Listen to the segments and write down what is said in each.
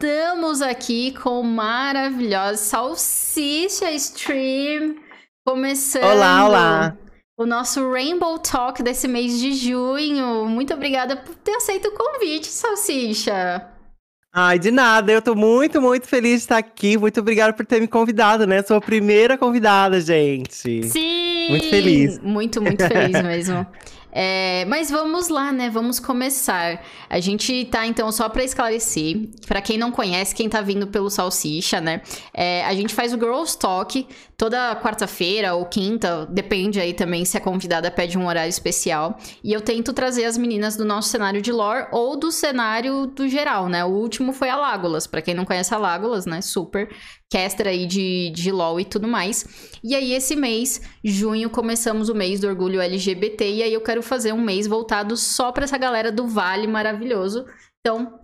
estamos aqui com maravilhosa Salsicha Stream. Começando. Olá, olá. O nosso Rainbow Talk desse mês de junho. Muito obrigada por ter aceito o convite, Salsicha. Ai, de nada. Eu tô muito, muito feliz de estar aqui. Muito obrigada por ter me convidado, né? Sou a primeira convidada, gente. Sim! Muito feliz. Muito, muito feliz mesmo. É, mas vamos lá, né? Vamos começar. A gente tá, então, só para esclarecer, para quem não conhece, quem tá vindo pelo Salsicha, né? É, a gente faz o Girls Talk toda quarta-feira ou quinta, depende aí também se a convidada pede um horário especial. E eu tento trazer as meninas do nosso cenário de lore ou do cenário do geral, né? O último foi a Lágolas. Para quem não conhece a Lágolas, né? Super caster aí de, de LOL e tudo mais. E aí, esse mês, junho, começamos o mês do orgulho LGBT. E aí, eu quero fazer um mês voltado só pra essa galera do Vale maravilhoso. Então,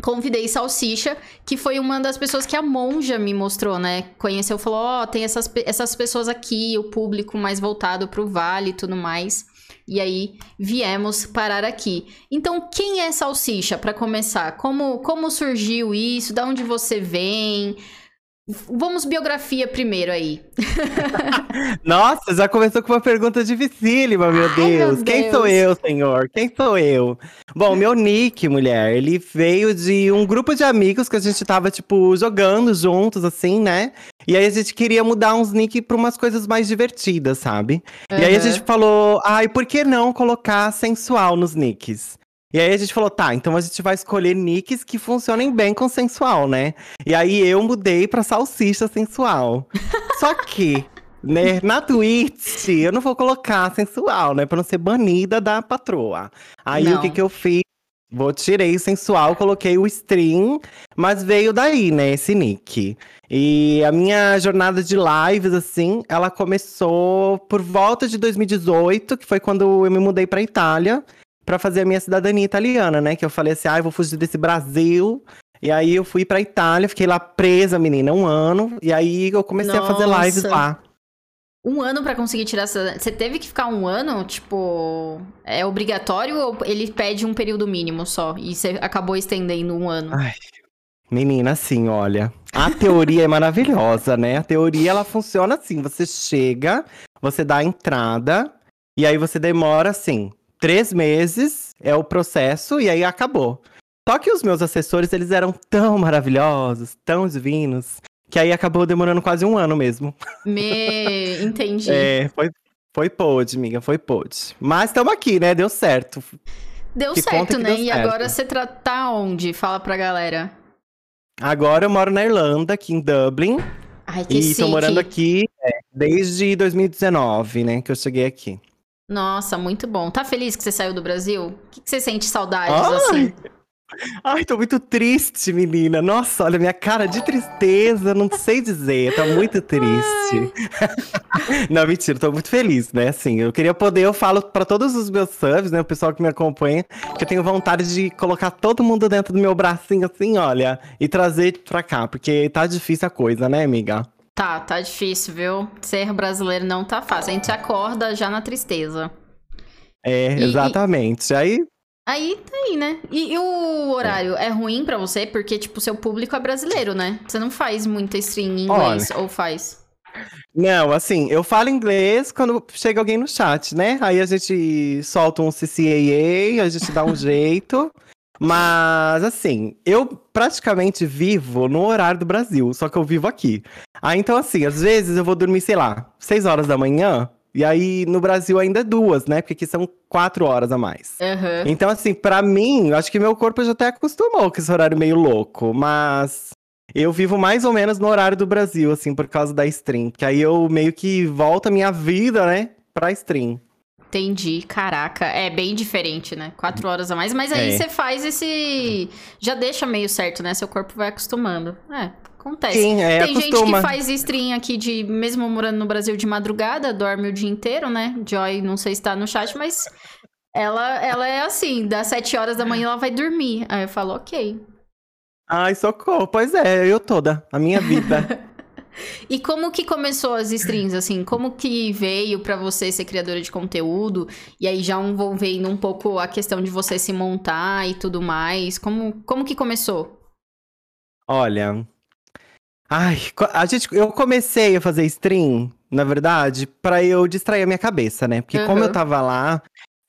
convidei Salsicha, que foi uma das pessoas que a Monja me mostrou, né? Conheceu, falou: Ó, oh, tem essas, essas pessoas aqui, o público mais voltado pro Vale e tudo mais. E aí viemos parar aqui. Então, quem é Salsicha para começar? Como como surgiu isso? Da onde você vem? Vamos biografia primeiro aí. Nossa, já começou com uma pergunta dificílima, meu, Ai, Deus. meu Deus. Quem sou eu, senhor? Quem sou eu? Bom, meu nick, mulher, ele veio de um grupo de amigos que a gente tava, tipo, jogando juntos, assim, né? E aí a gente queria mudar uns nick pra umas coisas mais divertidas, sabe? Uhum. E aí a gente falou, ai, por que não colocar sensual nos nicks? E aí a gente falou, tá, então a gente vai escolher nicks que funcionem bem com sensual, né? E aí eu mudei pra salsicha sensual. Só que, né, na Twitch, eu não vou colocar sensual, né? Pra não ser banida da patroa. Aí não. o que que eu fiz? Vou tirei o sensual, coloquei o stream, mas veio daí, né, esse nick. E a minha jornada de lives, assim, ela começou por volta de 2018, que foi quando eu me mudei pra Itália para fazer a minha cidadania italiana, né? Que eu falei assim, ah, eu vou fugir desse Brasil. E aí eu fui pra Itália, fiquei lá presa, menina, um ano. E aí eu comecei Nossa. a fazer lives lá. Um ano para conseguir tirar essa. Você teve que ficar um ano? Tipo, é obrigatório ou ele pede um período mínimo só? E você acabou estendendo um ano? Ai, menina, assim, olha. A teoria é maravilhosa, né? A teoria ela funciona assim: você chega, você dá a entrada, e aí você demora assim três meses é o processo e aí acabou. Só que os meus assessores, eles eram tão maravilhosos, tão divinos, que aí acabou demorando quase um ano mesmo. Me... Entendi. é, foi, foi pode, amiga, foi pode. Mas estamos aqui, né? Deu certo. Deu que certo, né? Deu e certo. agora você tá onde? Fala pra galera. Agora eu moro na Irlanda, aqui em Dublin. Ai, que E tô morando aqui é, desde 2019, né? Que eu cheguei aqui. Nossa, muito bom. Tá feliz que você saiu do Brasil? O que, que você sente saudades, Ai. assim? Ai, tô muito triste, menina. Nossa, olha, minha cara de tristeza, não sei dizer. Tá muito triste. não, mentira, tô muito feliz, né? Assim, eu queria poder, eu falo para todos os meus subs, né? O pessoal que me acompanha, que eu tenho vontade de colocar todo mundo dentro do meu bracinho, assim, olha, e trazer pra cá, porque tá difícil a coisa, né, amiga? Tá, tá difícil, viu? Ser brasileiro não tá fácil. A gente acorda já na tristeza. É, e, exatamente. E... Aí. Aí tá aí, né? E, e o horário é, é ruim para você? Porque, tipo, seu público é brasileiro, né? Você não faz muita stream em inglês, Olha, ou faz? Não, assim, eu falo inglês quando chega alguém no chat, né? Aí a gente solta um CCAA, a gente dá um jeito. Mas, assim, eu praticamente vivo no horário do Brasil, só que eu vivo aqui. Aí, então, assim, às vezes eu vou dormir, sei lá, 6 horas da manhã, e aí no Brasil ainda é duas, né? Porque aqui são quatro horas a mais. Uhum. Então, assim, para mim, acho que meu corpo já até acostumou com esse horário meio louco, mas eu vivo mais ou menos no horário do Brasil, assim, por causa da stream. Que aí eu meio que volto a minha vida, né, pra stream. Entendi, caraca. É bem diferente, né? Quatro horas a mais. Mas aí é. você faz esse. Já deixa meio certo, né? Seu corpo vai acostumando. É, acontece. Sim, é, Tem acostuma. gente que faz stream aqui de. Mesmo morando no Brasil de madrugada, dorme o dia inteiro, né? Joy, não sei se tá no chat, mas. Ela, ela é assim, das sete horas da manhã ela vai dormir. Aí eu falo, ok. Ai, socorro. Pois é, eu toda. A minha vida. E como que começou as streams, assim? Como que veio para você ser criadora de conteúdo? E aí já envolvendo um pouco a questão de você se montar e tudo mais. Como, como que começou? Olha. Ai, a gente, eu comecei a fazer stream, na verdade, para eu distrair a minha cabeça, né? Porque uhum. como eu tava lá,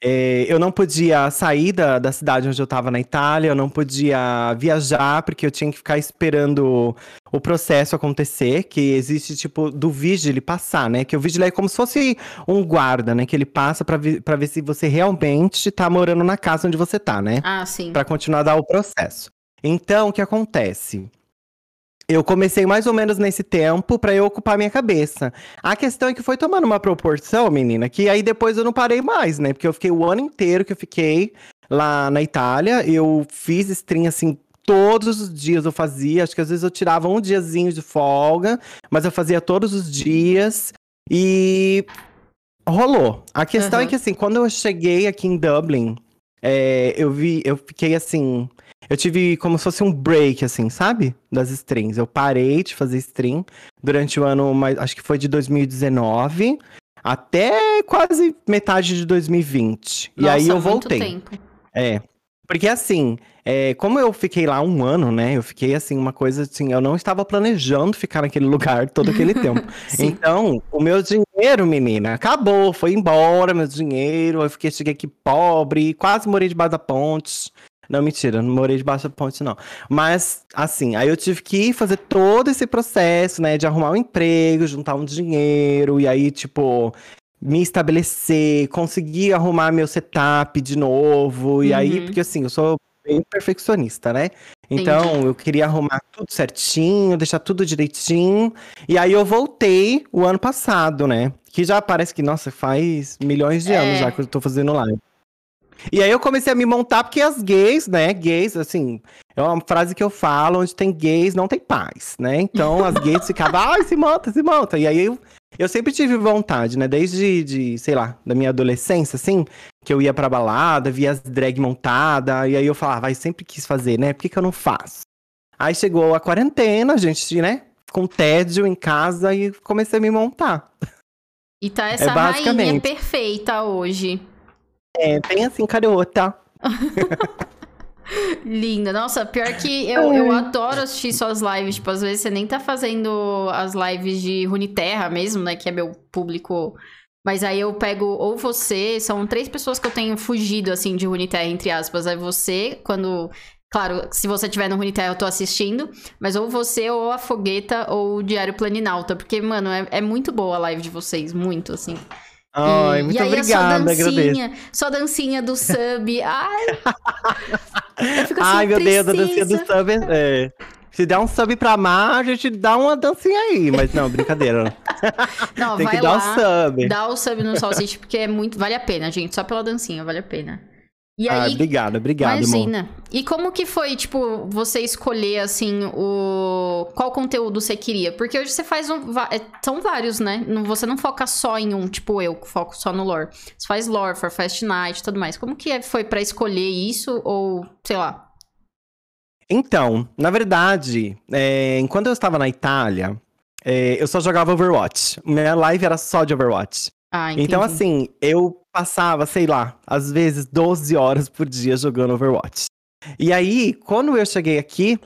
é, eu não podia sair da, da cidade onde eu estava na Itália, eu não podia viajar, porque eu tinha que ficar esperando o processo acontecer, que existe, tipo, do vigil ele passar, né? Que o vigil é como se fosse um guarda, né? Que ele passa para ver se você realmente tá morando na casa onde você tá, né? Ah, sim. Pra continuar a dar o processo. Então, o que acontece? Eu comecei mais ou menos nesse tempo para eu ocupar minha cabeça. A questão é que foi tomando uma proporção, menina, que aí depois eu não parei mais, né? Porque eu fiquei o ano inteiro que eu fiquei lá na Itália. Eu fiz stream assim todos os dias eu fazia, acho que às vezes eu tirava um diazinho de folga, mas eu fazia todos os dias e rolou. A questão uhum. é que assim, quando eu cheguei aqui em Dublin, é, eu vi, eu fiquei assim, eu tive como se fosse um break, assim, sabe? Das streams. Eu parei de fazer stream durante o ano, mas acho que foi de 2019 até quase metade de 2020. Nossa, e aí eu voltei. Tempo. É. Porque assim, é, como eu fiquei lá um ano, né? Eu fiquei assim, uma coisa assim, eu não estava planejando ficar naquele lugar todo aquele tempo. então, o meu dinheiro, menina, acabou, foi embora meu dinheiro. Eu fiquei, cheguei aqui pobre, quase morei debaixo da ponte. Não, mentira, não morei debaixo da ponte, não. Mas, assim, aí eu tive que fazer todo esse processo, né, de arrumar um emprego, juntar um dinheiro, e aí, tipo, me estabelecer, conseguir arrumar meu setup de novo. E uhum. aí, porque assim, eu sou bem perfeccionista, né? Então, Entendi. eu queria arrumar tudo certinho, deixar tudo direitinho. E aí eu voltei o ano passado, né? Que já parece que, nossa, faz milhões de é. anos já que eu tô fazendo live. E aí eu comecei a me montar, porque as gays, né? Gays, assim, é uma frase que eu falo, onde tem gays, não tem paz, né? Então as gays ficavam, ai, se monta, se monta. E aí eu, eu sempre tive vontade, né? Desde, de, sei lá, da minha adolescência, assim, que eu ia pra balada, via as drag montada, e aí eu falava, vai, sempre quis fazer, né? Por que, que eu não faço? Aí chegou a quarentena, a gente, né? Com tédio em casa e comecei a me montar. E tá essa é rainha perfeita hoje. É, bem assim, carota. Linda. Nossa, pior que eu, eu adoro assistir suas lives. Tipo, às vezes você nem tá fazendo as lives de Runeterra mesmo, né? Que é meu público. Mas aí eu pego ou você, são três pessoas que eu tenho fugido, assim, de Runeterra, entre aspas. Aí você, quando. Claro, se você tiver no Runeterra, eu tô assistindo. Mas ou você, ou a Fogueta, ou o Diário Planinalta. Porque, mano, é, é muito boa a live de vocês. Muito, assim. Ai, muito e aí obrigada, a sua dancinha, sua dancinha do sub. Ai. Eu fico assim, Ai, meu Deus, a dancinha do sub é. Se der um sub pra Mar, a gente dá uma dancinha aí. Mas não, brincadeira. Não, Tem vai que dar lá, um sub. Dá o sub no Salsicha, porque é muito. Vale a pena, gente. Só pela dancinha, vale a pena. E ah, aí, obrigado, obrigado, Imagina. Amor. E como que foi, tipo, você escolher, assim, o... Qual conteúdo você queria? Porque hoje você faz um... É, são vários, né? Você não foca só em um, tipo eu, que foco só no lore. Você faz lore, for Fast Night e tudo mais. Como que foi para escolher isso? Ou, sei lá... Então, na verdade, é, enquanto eu estava na Itália, é, eu só jogava Overwatch. Minha live era só de Overwatch. Ah, então, assim, eu passava, sei lá, às vezes 12 horas por dia jogando Overwatch. E aí, quando eu cheguei aqui,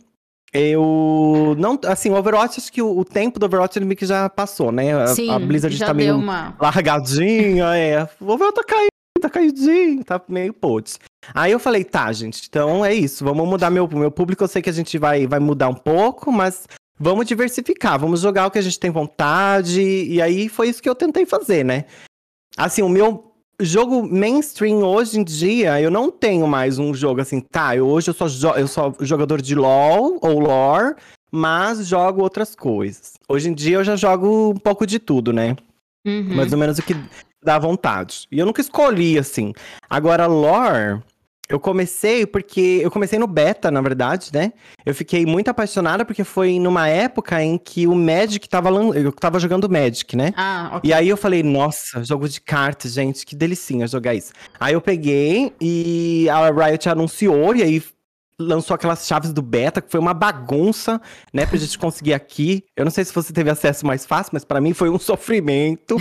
eu não. Assim, o Overwatch, acho que o, o tempo do Overwatch ele meio que já passou, né? A, Sim, a Blizzard já tá meio uma... largadinha, é. O Overwatch tá caindo, tá caidinho, tá meio putz. Aí eu falei, tá, gente, então é isso, vamos mudar meu, meu público. Eu sei que a gente vai, vai mudar um pouco, mas vamos diversificar, vamos jogar o que a gente tem vontade. E aí foi isso que eu tentei fazer, né? Assim, o meu jogo mainstream hoje em dia, eu não tenho mais um jogo assim, tá, eu, hoje eu sou, eu sou jogador de LoL ou lore, mas jogo outras coisas. Hoje em dia eu já jogo um pouco de tudo, né? Uhum. Mais ou menos o que dá vontade. E eu nunca escolhi, assim. Agora, lore, eu comecei porque. Eu comecei no beta, na verdade, né? Eu fiquei muito apaixonada porque foi numa época em que o Magic tava. Eu tava jogando Magic, né? Ah, ok. E aí eu falei, nossa, jogo de cartas, gente, que delicinha jogar isso. Aí eu peguei e a Riot anunciou, e aí lançou aquelas chaves do beta, que foi uma bagunça, né, pra gente conseguir aqui. Eu não sei se você teve acesso mais fácil, mas para mim foi um sofrimento.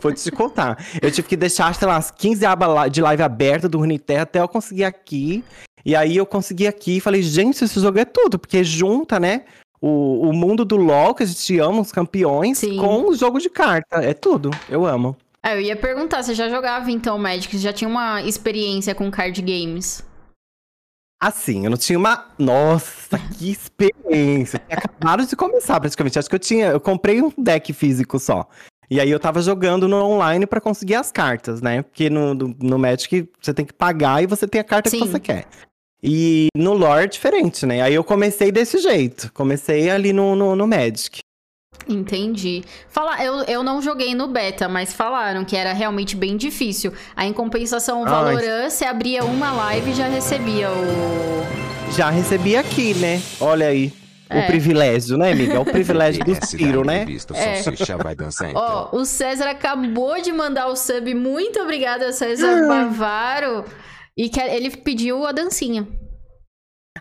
Vou te contar. Eu tive que deixar, sei lá, as 15 abas de live aberta do Runeterra até eu conseguir aqui. E aí eu consegui aqui e falei, gente, esse jogo é tudo, porque junta, né? O, o mundo do LoL, que a gente ama, os campeões, Sim. com o jogo de carta. É tudo. Eu amo. É, eu ia perguntar, você já jogava então Magic? Você já tinha uma experiência com card games? Assim, eu não tinha uma. Nossa, que experiência! Acabaram de começar praticamente. Acho que eu tinha. Eu comprei um deck físico só. E aí eu tava jogando no online para conseguir as cartas, né? Porque no, no Magic você tem que pagar e você tem a carta Sim. que você quer. E no lore é diferente, né? Aí eu comecei desse jeito. Comecei ali no, no, no Magic. Entendi. Fala, eu, eu não joguei no beta, mas falaram que era realmente bem difícil. Aí, em compensação, o Valorant, você abria uma live e já recebia o. Já recebia aqui, né? Olha aí. É. O privilégio, né, amiga? É o privilégio do tiro, né? É. Ó, oh, o César acabou de mandar o sub. Muito obrigada, César ah. Bavaro. E que ele pediu a dancinha.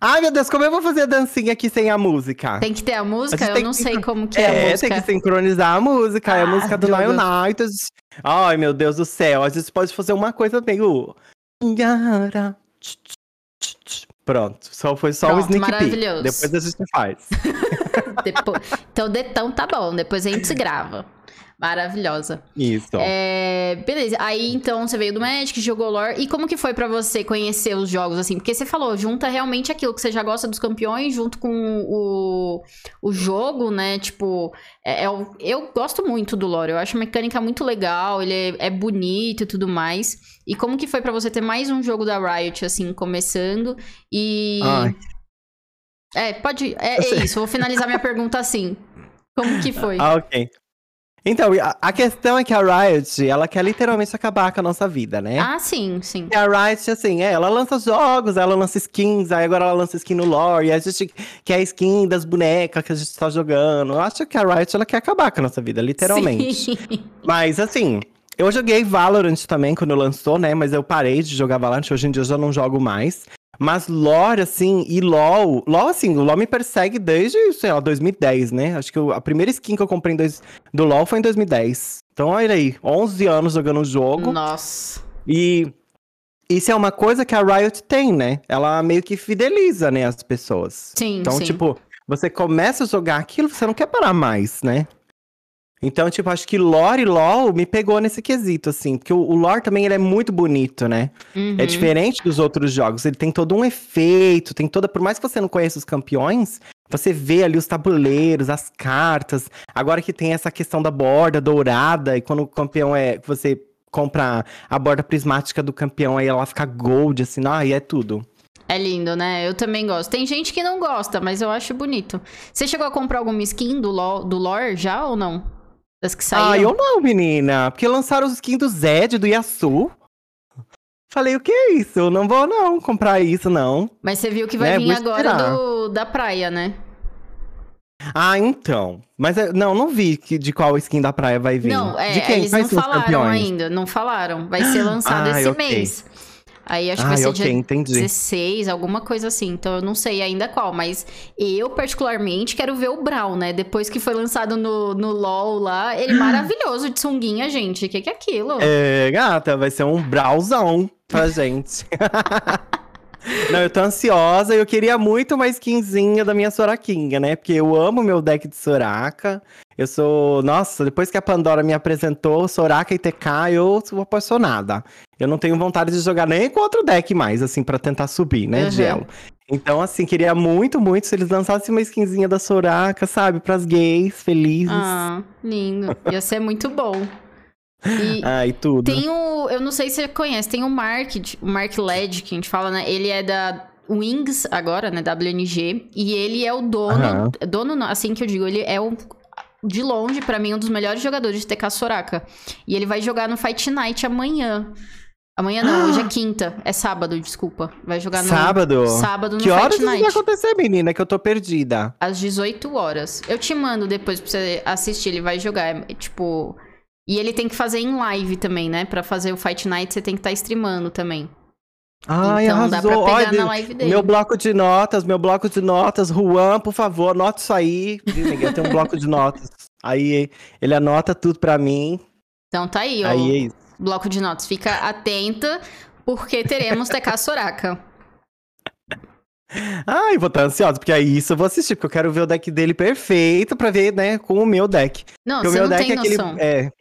Ai, meu Deus, como eu vou fazer a dancinha aqui sem a música? Tem que ter a música? A eu não que... sei como que é, é a música. tem que sincronizar a música. Ah, é a música do Lion United. Ai, meu Deus do céu. A gente pode fazer uma coisa meio... Pronto, só foi só Pronto, o sneak peek. Depois a gente faz. Depois... Então, então tá bom, depois a gente grava. Maravilhosa. Isso. É, beleza. Aí então você veio do Magic, jogou lore. E como que foi para você conhecer os jogos assim? Porque você falou, junta realmente aquilo que você já gosta dos campeões junto com o, o jogo, né? Tipo, é, é, eu gosto muito do lore. Eu acho a mecânica muito legal, ele é, é bonito e tudo mais. E como que foi para você ter mais um jogo da Riot assim começando e Ai. É, pode. É, é isso, vou finalizar minha pergunta assim. Como que foi? Ah, ok. Então, a, questão é que a Riot, ela quer literalmente acabar com a nossa vida, né? Ah, sim, sim. E a Riot, assim, é, ela lança jogos, ela lança skins, aí agora ela lança skin no lore, e a gente quer a skin das bonecas que a gente tá jogando. Eu acho que a Riot, ela quer acabar com a nossa vida, literalmente. Sim. Mas, assim, eu joguei Valorant também quando lançou, né? Mas eu parei de jogar Valorant, hoje em dia eu já não jogo mais. Mas lore, assim, e LoL... LoL, assim, o LoL me persegue desde, sei lá, 2010, né? Acho que eu, a primeira skin que eu comprei dois, do LoL foi em 2010. Então, olha aí, 11 anos jogando o jogo. Nossa. E isso é uma coisa que a Riot tem, né? Ela meio que fideliza, né, as pessoas. Sim, Então, sim. tipo, você começa a jogar aquilo, você não quer parar mais, né? Então, tipo, acho que lore e LoL me pegou nesse quesito, assim. Porque o, o lore também ele é muito bonito, né? Uhum. É diferente dos outros jogos. Ele tem todo um efeito, tem toda... Por mais que você não conheça os campeões, você vê ali os tabuleiros, as cartas. Agora que tem essa questão da borda dourada, e quando o campeão é... Você compra a borda prismática do campeão, aí ela fica gold, assim. Ah, e é tudo. É lindo, né? Eu também gosto. Tem gente que não gosta, mas eu acho bonito. Você chegou a comprar alguma skin do, do lore já ou não? Das que saíram? Ah, eu não, menina. Porque lançaram os skins do Zed, do Yasu. Falei, o que é isso? Eu não vou não comprar isso, não. Mas você viu que vai né? vir agora do, da praia, né? Ah, então. Mas não, não vi que, de qual skin da praia vai vir. Não, é, de quem? eles Quais não falaram ainda, não falaram. Vai ser lançado ah, esse okay. mês. Aí acho que vai ser okay, dia entendi. 16, alguma coisa assim. Então eu não sei ainda qual, mas eu particularmente quero ver o Brown, né? Depois que foi lançado no, no LoL lá, ele maravilhoso de sunguinha, gente. O que, que é aquilo? É, gata, vai ser um Brawlzão pra gente. Não, eu tô ansiosa e eu queria muito uma skinzinha da minha Soraquinha, né? Porque eu amo meu deck de Soraka. Eu sou. Nossa, depois que a Pandora me apresentou Soraka e TK, eu sou apaixonada. Eu não tenho vontade de jogar nem com outro deck mais, assim, para tentar subir, né? Uhum. De elo. Então, assim, queria muito, muito se eles lançassem uma skinzinha da Soraka, sabe? Pras gays felizes. Ah, lindo. Ia ser muito bom. E ah, e tudo. Tem o. Eu não sei se você conhece, tem o Mark, o Mark Led, que a gente fala, né? Ele é da Wings agora, né? WNG. E ele é o dono. Uhum. Dono, assim que eu digo, ele é o. De longe, para mim, um dos melhores jogadores de TK Soraka. E ele vai jogar no Fight Night amanhã. Amanhã não, hoje é quinta. É sábado, desculpa. Vai jogar no. Sábado? Sábado no Que Fight horas Night. vai acontecer, menina? Que eu tô perdida. Às 18 horas. Eu te mando depois pra você assistir. Ele vai jogar. É, tipo. E ele tem que fazer em live também, né? Pra fazer o Fight Night, você tem que estar tá streamando também. Ai, então dá pra pegar Olha, na live dele. Meu bloco de notas, meu bloco de notas. Juan, por favor, anota isso aí. Ninguém tem um bloco de notas. Aí ele anota tudo pra mim. Então tá aí, ó. Aí é isso. Bloco de notas. Fica atenta, porque teremos TK Soraka. Ai, vou estar ansiosa, porque aí isso eu vou assistir, porque eu quero ver o deck dele perfeito pra ver, né, com o meu deck. Não, porque você o meu não deck tem é aquele. noção. É,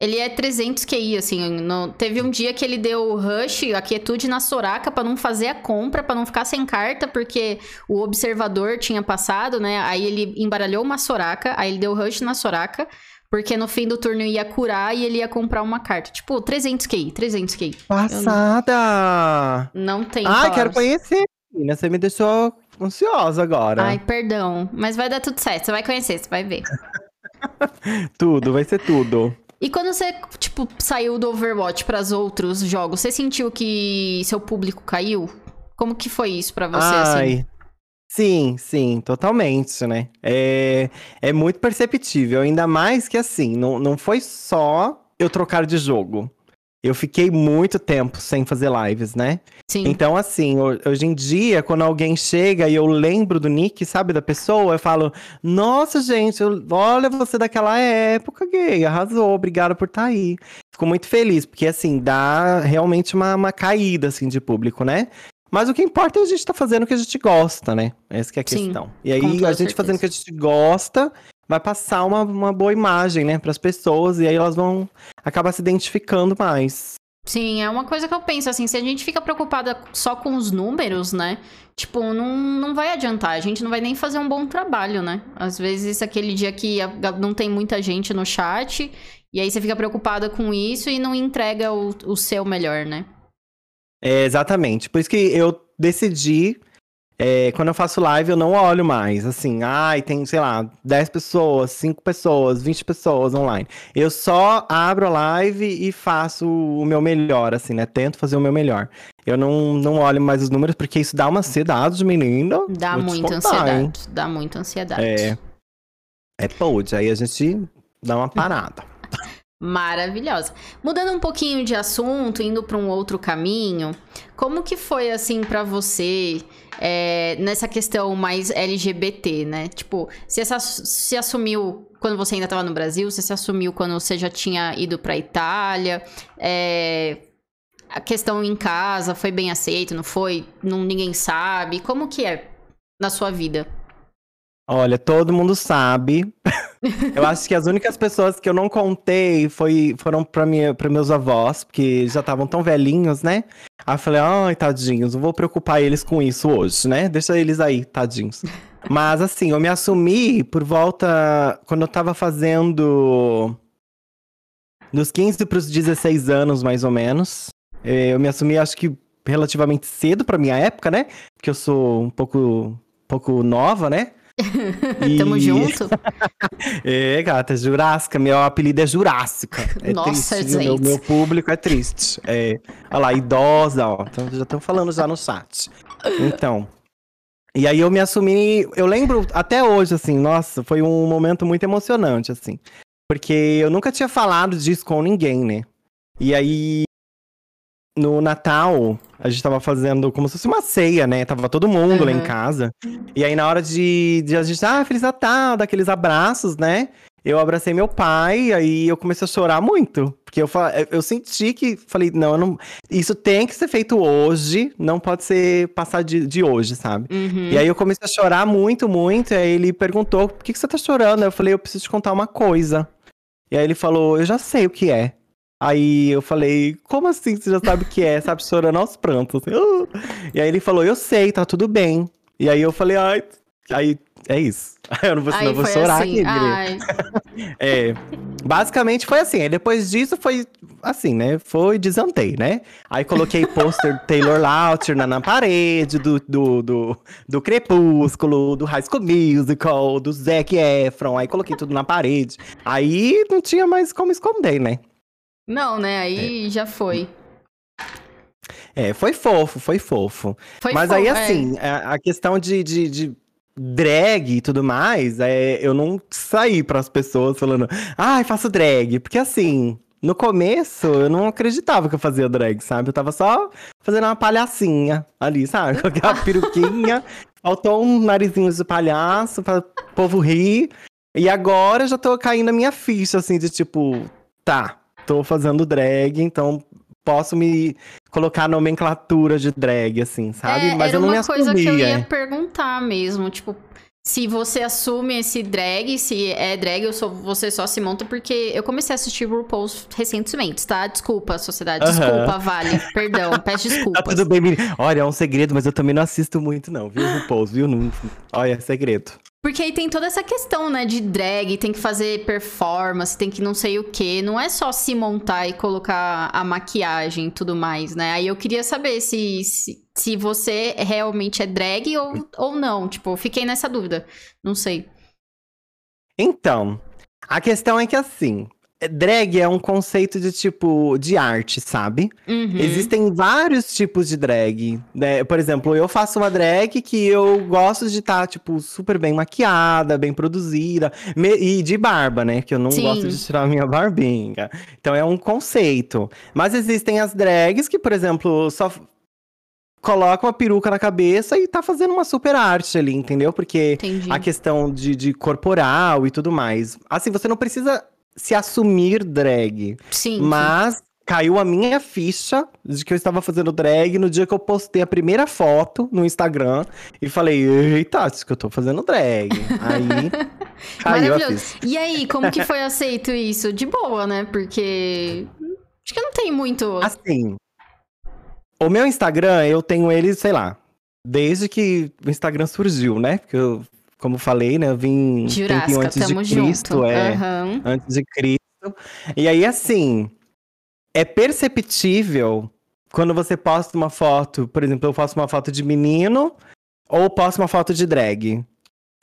Ele é 300 QI, assim. no- teve um dia que ele deu rush, a quietude na Soraka pra não fazer a compra, pra não ficar sem carta, porque o observador tinha passado, né? Aí ele embaralhou uma Soraka, aí ele deu rush na Soraka, porque no fim do turno ia curar e ele ia comprar uma carta. Tipo, 300 QI, 300 QI. passada! Não tem Ai, palavras. quero conhecer. Você me deixou ansiosa agora. Ai, perdão. Mas vai dar tudo certo, você vai conhecer, você vai ver. Tudo, vai ser tudo. E quando você, tipo, saiu do Overwatch para outros jogos, você sentiu que seu público caiu? Como que foi isso pra você, assim? Sim, sim, totalmente, né? É, é muito perceptível, ainda mais que assim, não, não foi só eu trocar de jogo. Eu fiquei muito tempo sem fazer lives, né? Sim. Então, assim, ho- hoje em dia, quando alguém chega e eu lembro do nick, sabe, da pessoa, eu falo, nossa, gente, eu- olha você daquela época, gay, arrasou, obrigado por estar aí. Fico muito feliz, porque, assim, dá realmente uma, uma caída, assim, de público, né? Mas o que importa é a gente estar fazendo o que a gente gosta, né? Essa que é a Sim, questão. E com aí, a gente certeza. fazendo o que a gente gosta, vai passar uma, uma boa imagem, né, para as pessoas, e aí elas vão acabar se identificando mais. Sim, é uma coisa que eu penso, assim, se a gente fica preocupada só com os números, né? Tipo, não, não vai adiantar, a gente não vai nem fazer um bom trabalho, né? Às vezes, aquele dia que não tem muita gente no chat, e aí você fica preocupada com isso e não entrega o, o seu melhor, né? É, exatamente. Por isso que eu decidi, é, quando eu faço live, eu não olho mais. Assim, ai, tem, sei lá, 10 pessoas, 5 pessoas, 20 pessoas online. Eu só abro a live e faço o meu melhor, assim, né? Tento fazer o meu melhor. Eu não, não olho mais os números, porque isso dá uma ansiedade, menina. Dá muita ansiedade. Dá muita ansiedade. É. É pode. Aí a gente dá uma parada. Maravilhosa. Mudando um pouquinho de assunto, indo para um outro caminho, como que foi assim pra você é, nessa questão mais LGBT, né? Tipo, você se, assumiu quando você ainda estava no Brasil? Você se assumiu quando você já tinha ido pra Itália? É, a questão em casa foi bem aceita, não foi? Não, ninguém sabe? Como que é na sua vida? Olha, todo mundo sabe. eu acho que as únicas pessoas que eu não contei foi, foram para meus avós, porque já estavam tão velhinhos, né? Aí eu falei, ai, tadinhos, não vou preocupar eles com isso hoje, né? Deixa eles aí, tadinhos. Mas assim, eu me assumi por volta. Quando eu tava fazendo. Dos 15 pros 16 anos, mais ou menos. Eh, Eu me assumi, acho que relativamente cedo pra minha época, né? Porque eu sou um pouco, pouco nova, né? Tamo E- junto? É, gata, Jurássica. Meu apelido é Jurássica. É Nossa, triste, viu? meu, gente. meu público é triste. É, olha lá, idosa, ó. Já estão falando já no chat. Então. E aí eu me assumi. Eu lembro até hoje, assim, nossa, foi um momento muito emocionante, assim. Porque eu nunca tinha falado disso com ninguém, né? E aí. No Natal, a gente tava fazendo como se fosse uma ceia, né? Tava todo mundo lá em Uhum. casa. E aí, na hora de, de a gente, ah, Feliz Natal, daqueles abraços, né? Eu abracei meu pai, aí eu comecei a chorar muito. Porque eu, eu senti que, falei, não, eu não, isso tem que ser feito hoje, não pode ser passar de, de hoje, sabe? Uhum. E aí eu comecei a chorar muito, muito, e aí ele perguntou, por que, que você tá chorando? Eu falei, eu preciso te contar uma coisa. E aí ele falou, eu já sei o que é. Aí eu falei, como assim você já sabe o que é? Sabe, chorando aos prantos. assim, "Ah". E aí ele falou, eu sei, tá tudo bem. E aí eu falei, ai, aí é isso. Eu não vou, senão eu vou chorar assim, aqui, É, basicamente foi assim. Aí depois disso foi assim, né? Foi desantei, né? Aí coloquei pôster do Taylor Lautner na, na parede, do, do, do, do Crepúsculo, do High School Musical, do Zac Efron. Aí coloquei tudo na parede. Aí não tinha mais como esconder, né? Não, né? Aí já foi. É, foi fofo, foi fofo. Foi Mas fo- aí, é. assim, a, a questão de, de, de drag e tudo mais, é, eu não saí pras pessoas falando, ai, faço drag. Porque, assim, no começo, eu não acreditava que eu fazia drag, sabe? Eu tava só fazendo uma palhacinha ali, sabe? Com aquela peruquinha, faltou um narizinho de palhaço para o povo rir. E agora eu já tô caindo a minha ficha, assim, de tipo, tá, tô fazendo drag, então posso me colocar nomenclatura de drag, assim, sabe? É, Mas era eu não uma me coisa que eu assumia. ia perguntar mesmo, tipo, se você assume esse drag, se é drag ou só, você só se monta, porque eu comecei a assistir RuPaul's recentemente, tá? Desculpa, sociedade, Aham. desculpa, vale, perdão, peço Tá desculpas. tudo bem, menina. Olha, é um segredo, mas eu também não assisto muito, não, viu, RuPaul's, viu? Não... Olha, é segredo. Porque aí tem toda essa questão, né, de drag, tem que fazer performance, tem que não sei o quê. Não é só se montar e colocar a maquiagem e tudo mais, né? Aí eu queria saber se, se, se você realmente é drag ou, ou não. Tipo, fiquei nessa dúvida. Não sei. Então, a questão é que assim, drag é um conceito de tipo de arte, sabe? Uhum. Existem vários tipos de drag. Né? Por exemplo, eu faço uma drag que eu gosto de estar, tipo, super bem maquiada, bem produzida. me- E de barba, né? Que eu não Sim. gosto de tirar a minha barbinha. Então é um conceito. Mas existem as drags que, por exemplo, só coloca uma peruca na cabeça e tá fazendo uma super arte ali, entendeu? Porque Entendi. a questão de, de corporal e tudo mais. Assim, você não precisa se assumir drag. Sim. Mas caiu a minha ficha de que eu estava fazendo drag no dia que eu postei a primeira foto no Instagram e falei, eita, acho que eu tô fazendo drag. Aí caiu a Maravilhoso. ficha. E aí, como que foi aceito isso? De boa, né? Porque. Acho que não tem muito. Assim, o meu Instagram, eu tenho ele, sei lá, desde que o Instagram surgiu, né? Porque eu, como falei, né, eu vim um tempinho antes de Cristo, junto. é. Aham. antes de Cristo. E aí, assim, é perceptível quando você posta uma foto, por exemplo, eu posto uma foto de menino ou posto uma foto de drag.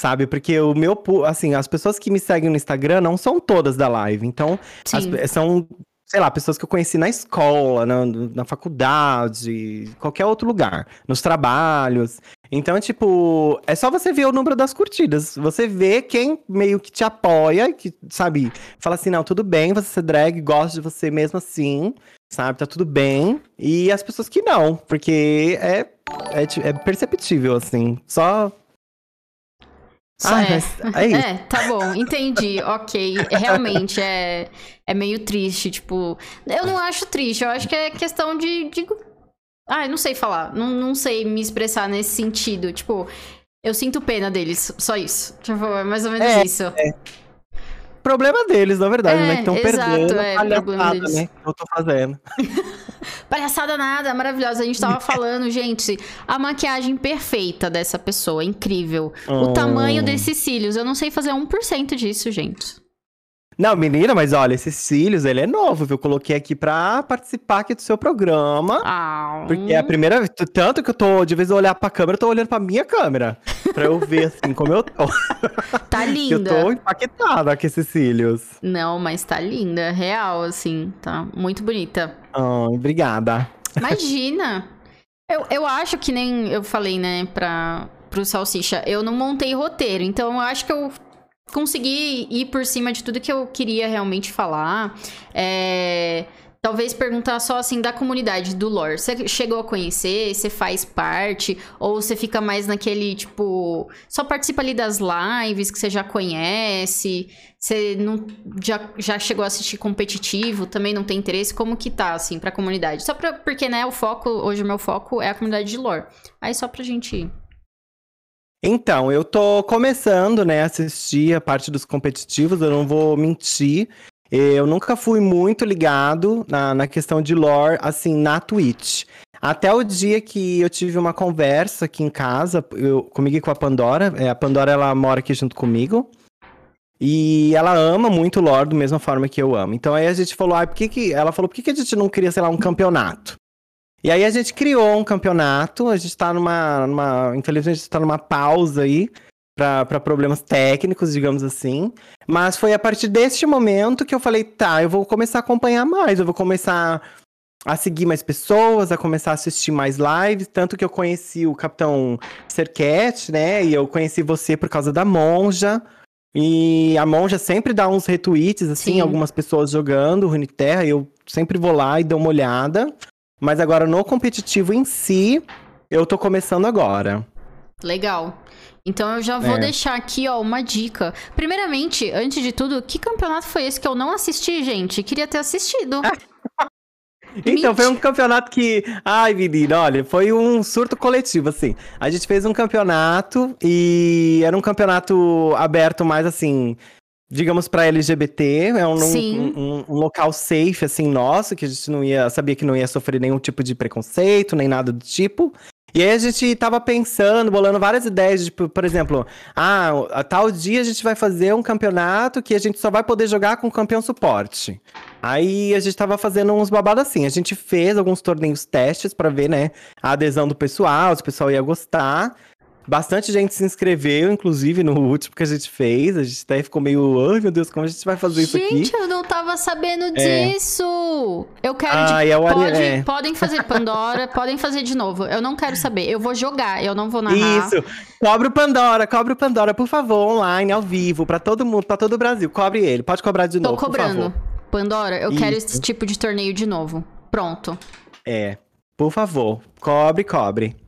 Sabe? Porque o meu, assim, as pessoas que me seguem no Instagram não são todas da live. Então, as são, sei lá, pessoas que eu conheci na escola, na, na faculdade, qualquer outro lugar, nos trabalhos. Então, tipo, é só você ver o número das curtidas. Você vê quem meio que te apoia, que, sabe, fala assim, não, tudo bem você ser drag, gosto de você mesmo assim, sabe, tá tudo bem. E as pessoas que não, porque é, é, é perceptível, assim. Só. Só Ah, é. é isso. É, tá bom, entendi, ok. Realmente é, é meio triste, tipo. Eu não acho triste, eu acho que é questão de. de... Ah, eu não sei falar, não, não sei me expressar nesse sentido. Tipo, eu sinto pena deles, só isso. Tipo, é mais ou menos É, isso. Problema deles, na verdade, É, né? Que estão perdendo é, palhaçada, deles. né? Que eu tô fazendo. Palhaçada nada, maravilhosa. A gente tava falando, gente, a maquiagem perfeita dessa pessoa, incrível. O Oh. tamanho desses cílios, eu não sei fazer 1% disso, gente. Não, menina, mas olha, esses cílios, ele é novo, viu? Eu coloquei aqui pra participar aqui do seu programa. Ah, Porque é a primeira vez. Tanto que eu tô, de vez eu olhar pra câmera, eu tô olhando pra minha câmera. Pra eu ver, assim, como eu tô. tá Que eu linda. tô impactada com esses cílios. Não, mas tá linda, real, assim, tá muito bonita. Ai, obrigada. Imagina! eu, eu acho que nem eu falei, né, pra, pro Salsicha, eu não montei roteiro, então eu acho que eu consegui ir por cima de tudo que eu queria realmente falar. É, Talvez perguntar só assim da comunidade do lore. Você chegou a conhecer? Você faz parte? Ou você fica mais naquele, tipo, só participa ali das lives que você já conhece? Você não, já, já chegou a assistir competitivo? Também não tem interesse? Como que tá, assim, pra comunidade? Só pra, porque, né, o foco, hoje o meu foco é a comunidade de lore. Aí só pra gente. Então, eu tô começando, né, a assistir a parte dos competitivos, eu não vou mentir. Eu nunca fui muito ligado na, na questão de lore, assim, na Twitch. Até o dia que eu tive uma conversa aqui em casa, eu, comigo e com a Pandora. É, a Pandora, ela mora aqui junto comigo. E ela ama muito lore da mesma forma que eu amo. Então aí a gente falou, ah, por que que... Ela falou, por que, que a gente não cria, sei lá, um campeonato? E aí a gente criou um campeonato, a gente tá numa, numa infelizmente a gente tá numa pausa aí para problemas técnicos, digamos assim. Mas foi a partir deste momento que eu falei, tá, eu vou começar a acompanhar mais, eu vou começar a seguir mais pessoas, a começar a assistir mais lives, tanto que eu conheci o Capitão Serquete, né? E eu conheci você por causa da Monja. E a Monja sempre dá uns retweets, assim, Sim. algumas pessoas jogando Runeterra, e eu sempre vou lá e dou uma olhada. Mas agora no competitivo em si, eu tô começando agora. Legal. Então eu já vou É. deixar aqui, ó, uma dica. Primeiramente, antes de tudo, que campeonato foi esse que eu não assisti, gente? Queria ter assistido. Então, foi um campeonato que. Ai, menino, olha, foi um surto coletivo, assim. A gente fez um campeonato e era um campeonato aberto mais assim. Digamos para LGBT, é um, um, um, local safe, assim, nosso, que a gente não ia, sabia que não ia sofrer nenhum tipo de preconceito, nem nada do tipo. E aí a gente tava pensando, bolando várias ideias, tipo, por exemplo, ah, a tal dia a gente vai fazer um campeonato que a gente só vai poder jogar com campeão suporte. Aí a gente tava fazendo uns babados assim. A gente fez alguns torneios testes para ver, né, a adesão do pessoal, se o pessoal ia gostar. Bastante gente se inscreveu, inclusive, no último que a gente fez. A gente até ficou meio, ai meu Deus, como a gente vai fazer gente, isso aqui? Gente, eu não tava sabendo é. disso. Eu quero. Ah, de... Pode, é. Podem fazer Pandora, podem fazer de novo. Eu não quero saber. Eu vou jogar, eu não vou narrar. Isso. Cobre o Pandora, cobre o Pandora, por favor, online, ao vivo, para todo mundo, para todo o Brasil. Cobre ele. Pode cobrar de Tô novo. Tô cobrando. Pandora, eu isso. quero esse tipo de torneio de novo. Pronto. É. Por favor, cobre, cobre.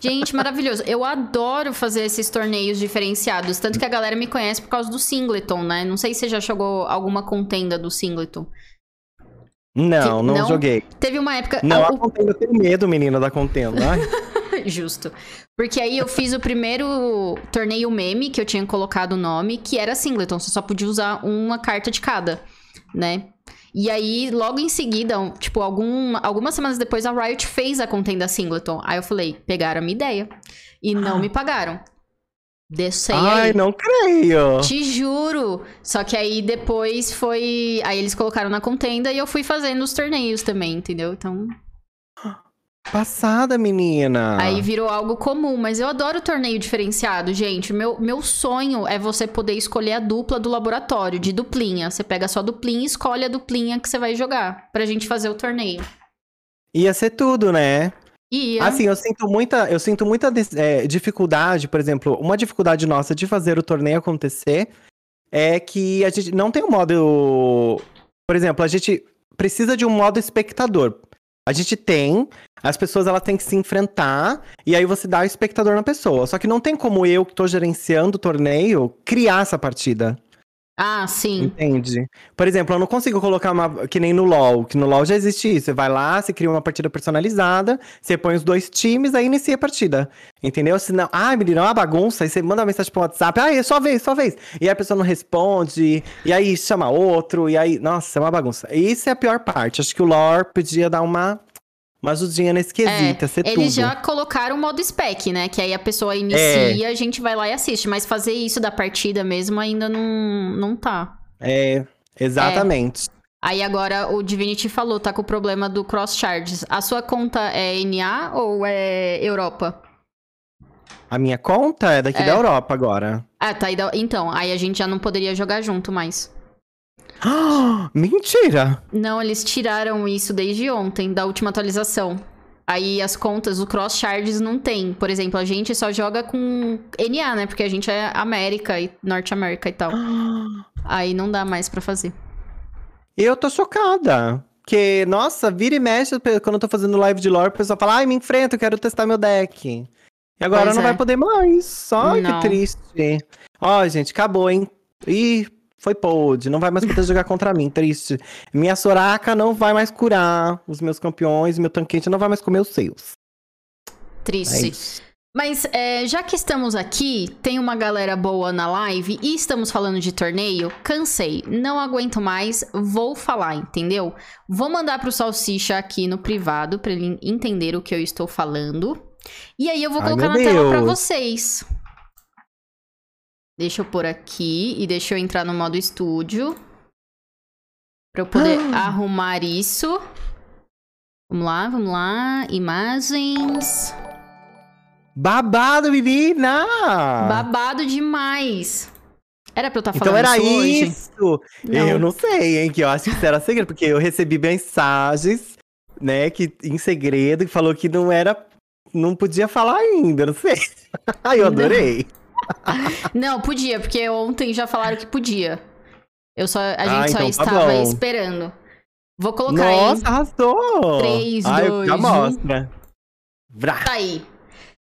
Gente, maravilhoso. Eu adoro fazer esses torneios diferenciados. Tanto que a galera me conhece por causa do Singleton, né? Não sei se você já jogou alguma contenda do Singleton. Não, não, não, joguei. Teve uma época. Não, a contenda, eu tenho medo, menina, da contenda. Justo. Porque aí eu fiz o primeiro torneio meme, que eu tinha colocado o nome, que era Singleton. Você só podia usar uma carta de cada, né? E aí, logo em seguida, tipo, algum, algumas semanas depois, a Riot fez a contenda Singleton. Aí eu falei, pegaram a minha ideia. E não me pagaram. Descei Ai, aí. não creio. Te juro. Só que aí depois foi. Aí eles colocaram na contenda e eu fui fazendo os torneios também, entendeu? Então. Passada, menina. Aí virou algo comum, mas eu adoro torneio diferenciado, gente. Meu, meu sonho é você poder escolher a dupla do laboratório, de duplinha. Você pega só duplinha e escolhe a duplinha que você vai jogar, pra gente fazer o torneio. Ia ser tudo, né? Ia. Assim, eu sinto muita, eu sinto muita é, dificuldade, por exemplo, uma dificuldade nossa de fazer o torneio acontecer é que a gente não tem um modo. Por exemplo, a gente precisa de um modo espectador. A gente tem, as pessoas elas têm que se enfrentar e aí você dá o espectador na pessoa. Só que não tem como eu que tô gerenciando o torneio criar essa partida. Ah, sim. Entende? Por exemplo, eu não consigo colocar uma. Que nem no LoL, que no LoL já existe isso. Você vai lá, você cria uma partida personalizada, você põe os dois times, aí inicia a partida. Entendeu? Se não. Ah, menino, é uma bagunça. Aí você manda uma mensagem pro WhatsApp. Ah, é só vez, só vez. E aí a pessoa não responde. E aí chama outro. E aí. Nossa, é uma bagunça. Isso é a pior parte. Acho que o lore podia dar uma uma ajudinha nesse quesito, é, ser eles tudo. já colocaram o modo spec, né? Que aí a pessoa inicia, é. a gente vai lá e assiste. Mas fazer isso da partida mesmo ainda não, não tá. É, exatamente. É. Aí agora o Divinity falou, tá com o problema do cross charges. A sua conta é NA ou é Europa? A minha conta é daqui é. da Europa agora. Ah, tá. Então, aí a gente já não poderia jogar junto mais. Mentira! Não, eles tiraram isso desde ontem, da última atualização. Aí as contas, o cross charges não tem. Por exemplo, a gente só joga com NA, né? Porque a gente é América e Norte América e tal. Aí não dá mais para fazer. Eu tô chocada. Porque, nossa, vira e mexe quando eu tô fazendo live de lore, o pessoal fala, ai, me enfrenta, eu quero testar meu deck. E agora pois não é. vai poder mais. Ai, não. que triste. Ó, gente, acabou, hein? Ih, foi pôde, não vai mais poder jogar contra mim, triste. Minha Soraka não vai mais curar os meus campeões, meu tanquete não vai mais comer os seus. Triste. É Mas é, já que estamos aqui, tem uma galera boa na live e estamos falando de torneio, cansei, não aguento mais, vou falar, entendeu? Vou mandar pro Salsicha aqui no privado para ele entender o que eu estou falando. E aí eu vou colocar Ai, na Deus. tela para vocês. Deixa eu pôr aqui e deixa eu entrar no modo estúdio. Pra eu poder ah. arrumar isso. Vamos lá, vamos lá. Imagens. Babado, menina! Babado demais. Era pra eu estar tá então falando então era isso? isso. Não. Eu não sei, hein? Que eu acho que isso era segredo, porque eu recebi mensagens, né, que em segredo, que falou que não era. Não podia falar ainda, não sei. Ai, eu adorei. Não. Não, podia, porque ontem já falaram que podia. Eu só, a gente ah, só então tá estava bom. esperando. Vou colocar aí. Nossa, arrasou! 3, Ai, 2, já mostra. Vrá. Tá aí.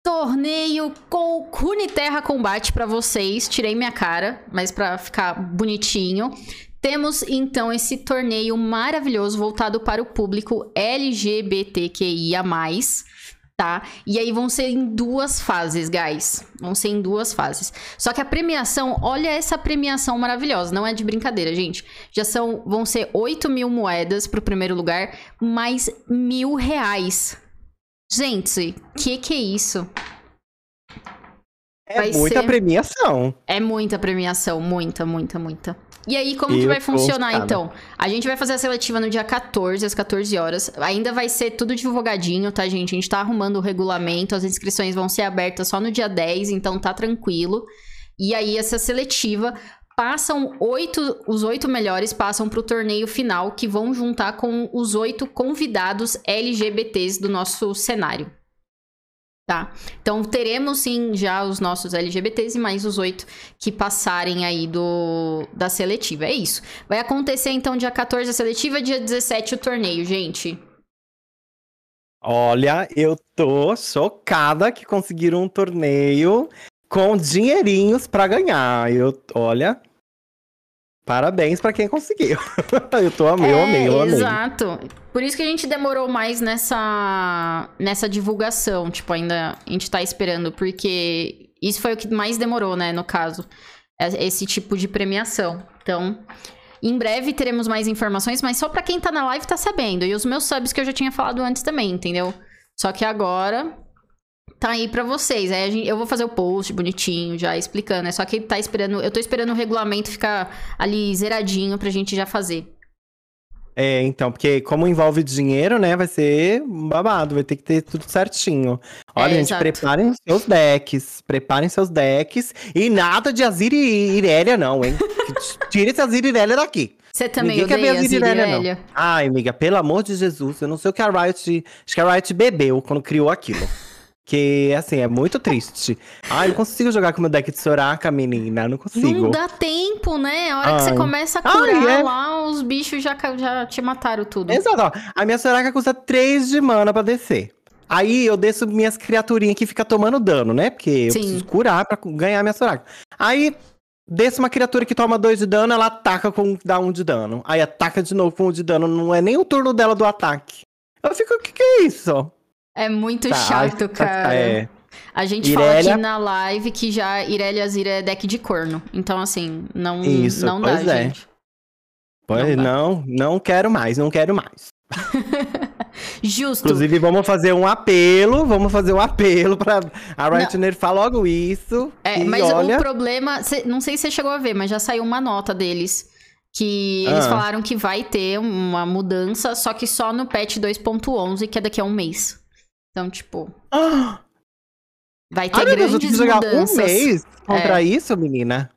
Torneio com Runeterra Combate para vocês. Tirei minha cara, mas para ficar bonitinho. Temos então esse torneio maravilhoso voltado para o público LGBTQIA tá? E aí vão ser em duas fases, guys. Vão ser em duas fases. Só que a premiação, olha essa premiação maravilhosa. Não é de brincadeira, gente. Já são, vão ser 8 mil moedas pro primeiro lugar, mais mil reais. Gente, que que é isso? É vai muita ser... premiação. É muita premiação, muita, muita, muita. E aí, como Eu que vai funcionar, então? A gente vai fazer a seletiva no dia 14, às 14 horas. Ainda vai ser tudo divulgadinho, tá, gente? A gente tá arrumando o regulamento, as inscrições vão ser abertas só no dia 10, então tá tranquilo. E aí, essa seletiva passam oito, os oito melhores passam para o torneio final, que vão juntar com os oito convidados LGBTs do nosso cenário. Tá? Então teremos sim já os nossos LGBTs e mais os oito que passarem aí do da seletiva. É isso. Vai acontecer então dia 14 a seletiva, dia 17 o torneio, gente. Olha, eu tô chocada que conseguiram um torneio com dinheirinhos para ganhar. Eu, olha, Parabéns para quem conseguiu. eu tô amei, é, eu amei, eu amei. Exato. Por isso que a gente demorou mais nessa nessa divulgação, tipo, ainda a gente tá esperando, porque isso foi o que mais demorou, né, no caso, é, esse tipo de premiação. Então, em breve teremos mais informações, mas só para quem tá na live tá sabendo. E os meus subs que eu já tinha falado antes também, entendeu? Só que agora tá aí para vocês. Aí gente, eu vou fazer o post bonitinho, já explicando. É só que tá esperando, eu tô esperando o regulamento ficar ali zeradinho pra gente já fazer. É, então, porque como envolve dinheiro, né, vai ser babado, vai ter que ter tudo certinho. Olha, é, gente, exato. preparem seus decks, preparem seus decks e nada de Azir e Irelia não, hein? Tire esse Azir e Irelia daqui. Você também Ninguém odeia Azir e Irelia, não. Ai, amiga, pelo amor de Jesus, eu não sei o que a Riot, acho que a Riot bebeu quando criou aquilo. Que, assim, é muito triste. Ai, não consigo jogar com meu deck de Soraka, menina. Não consigo. Não dá tempo, né? A hora Ai. que você começa a curar Ai, é. lá, os bichos já, já te mataram tudo. Exato. Ó. A minha Soraka custa 3 de mana pra descer. Aí eu desço minhas criaturinhas que fica tomando dano, né? Porque eu Sim. preciso curar pra ganhar minha Soraka. Aí desce uma criatura que toma 2 de dano, ela ataca com dá 1 um de dano. Aí ataca de novo com 1 um de dano. Não é nem o turno dela do ataque. Eu fico, o que, que é isso? É muito tá, chato, cara. É. A gente Irelia... fala aqui na live que já Irelia Azira é deck de corno. Então, assim, não, Isso, não dá, é. gente. Pois não, não, não quero mais, não quero mais. Justo. Inclusive, vamos fazer um apelo, vamos fazer um apelo pra a Riot nerfar logo isso. É, mas olha... o problema, não sei se você chegou a ver, mas já saiu uma nota deles que eles ah. falaram que vai ter uma mudança, só que só no patch 2.11, que é daqui a um mês. Então, tipo. Ah! Vai ter Ai, grandes Deus, eu mudanças. um mês contra é. isso, menina?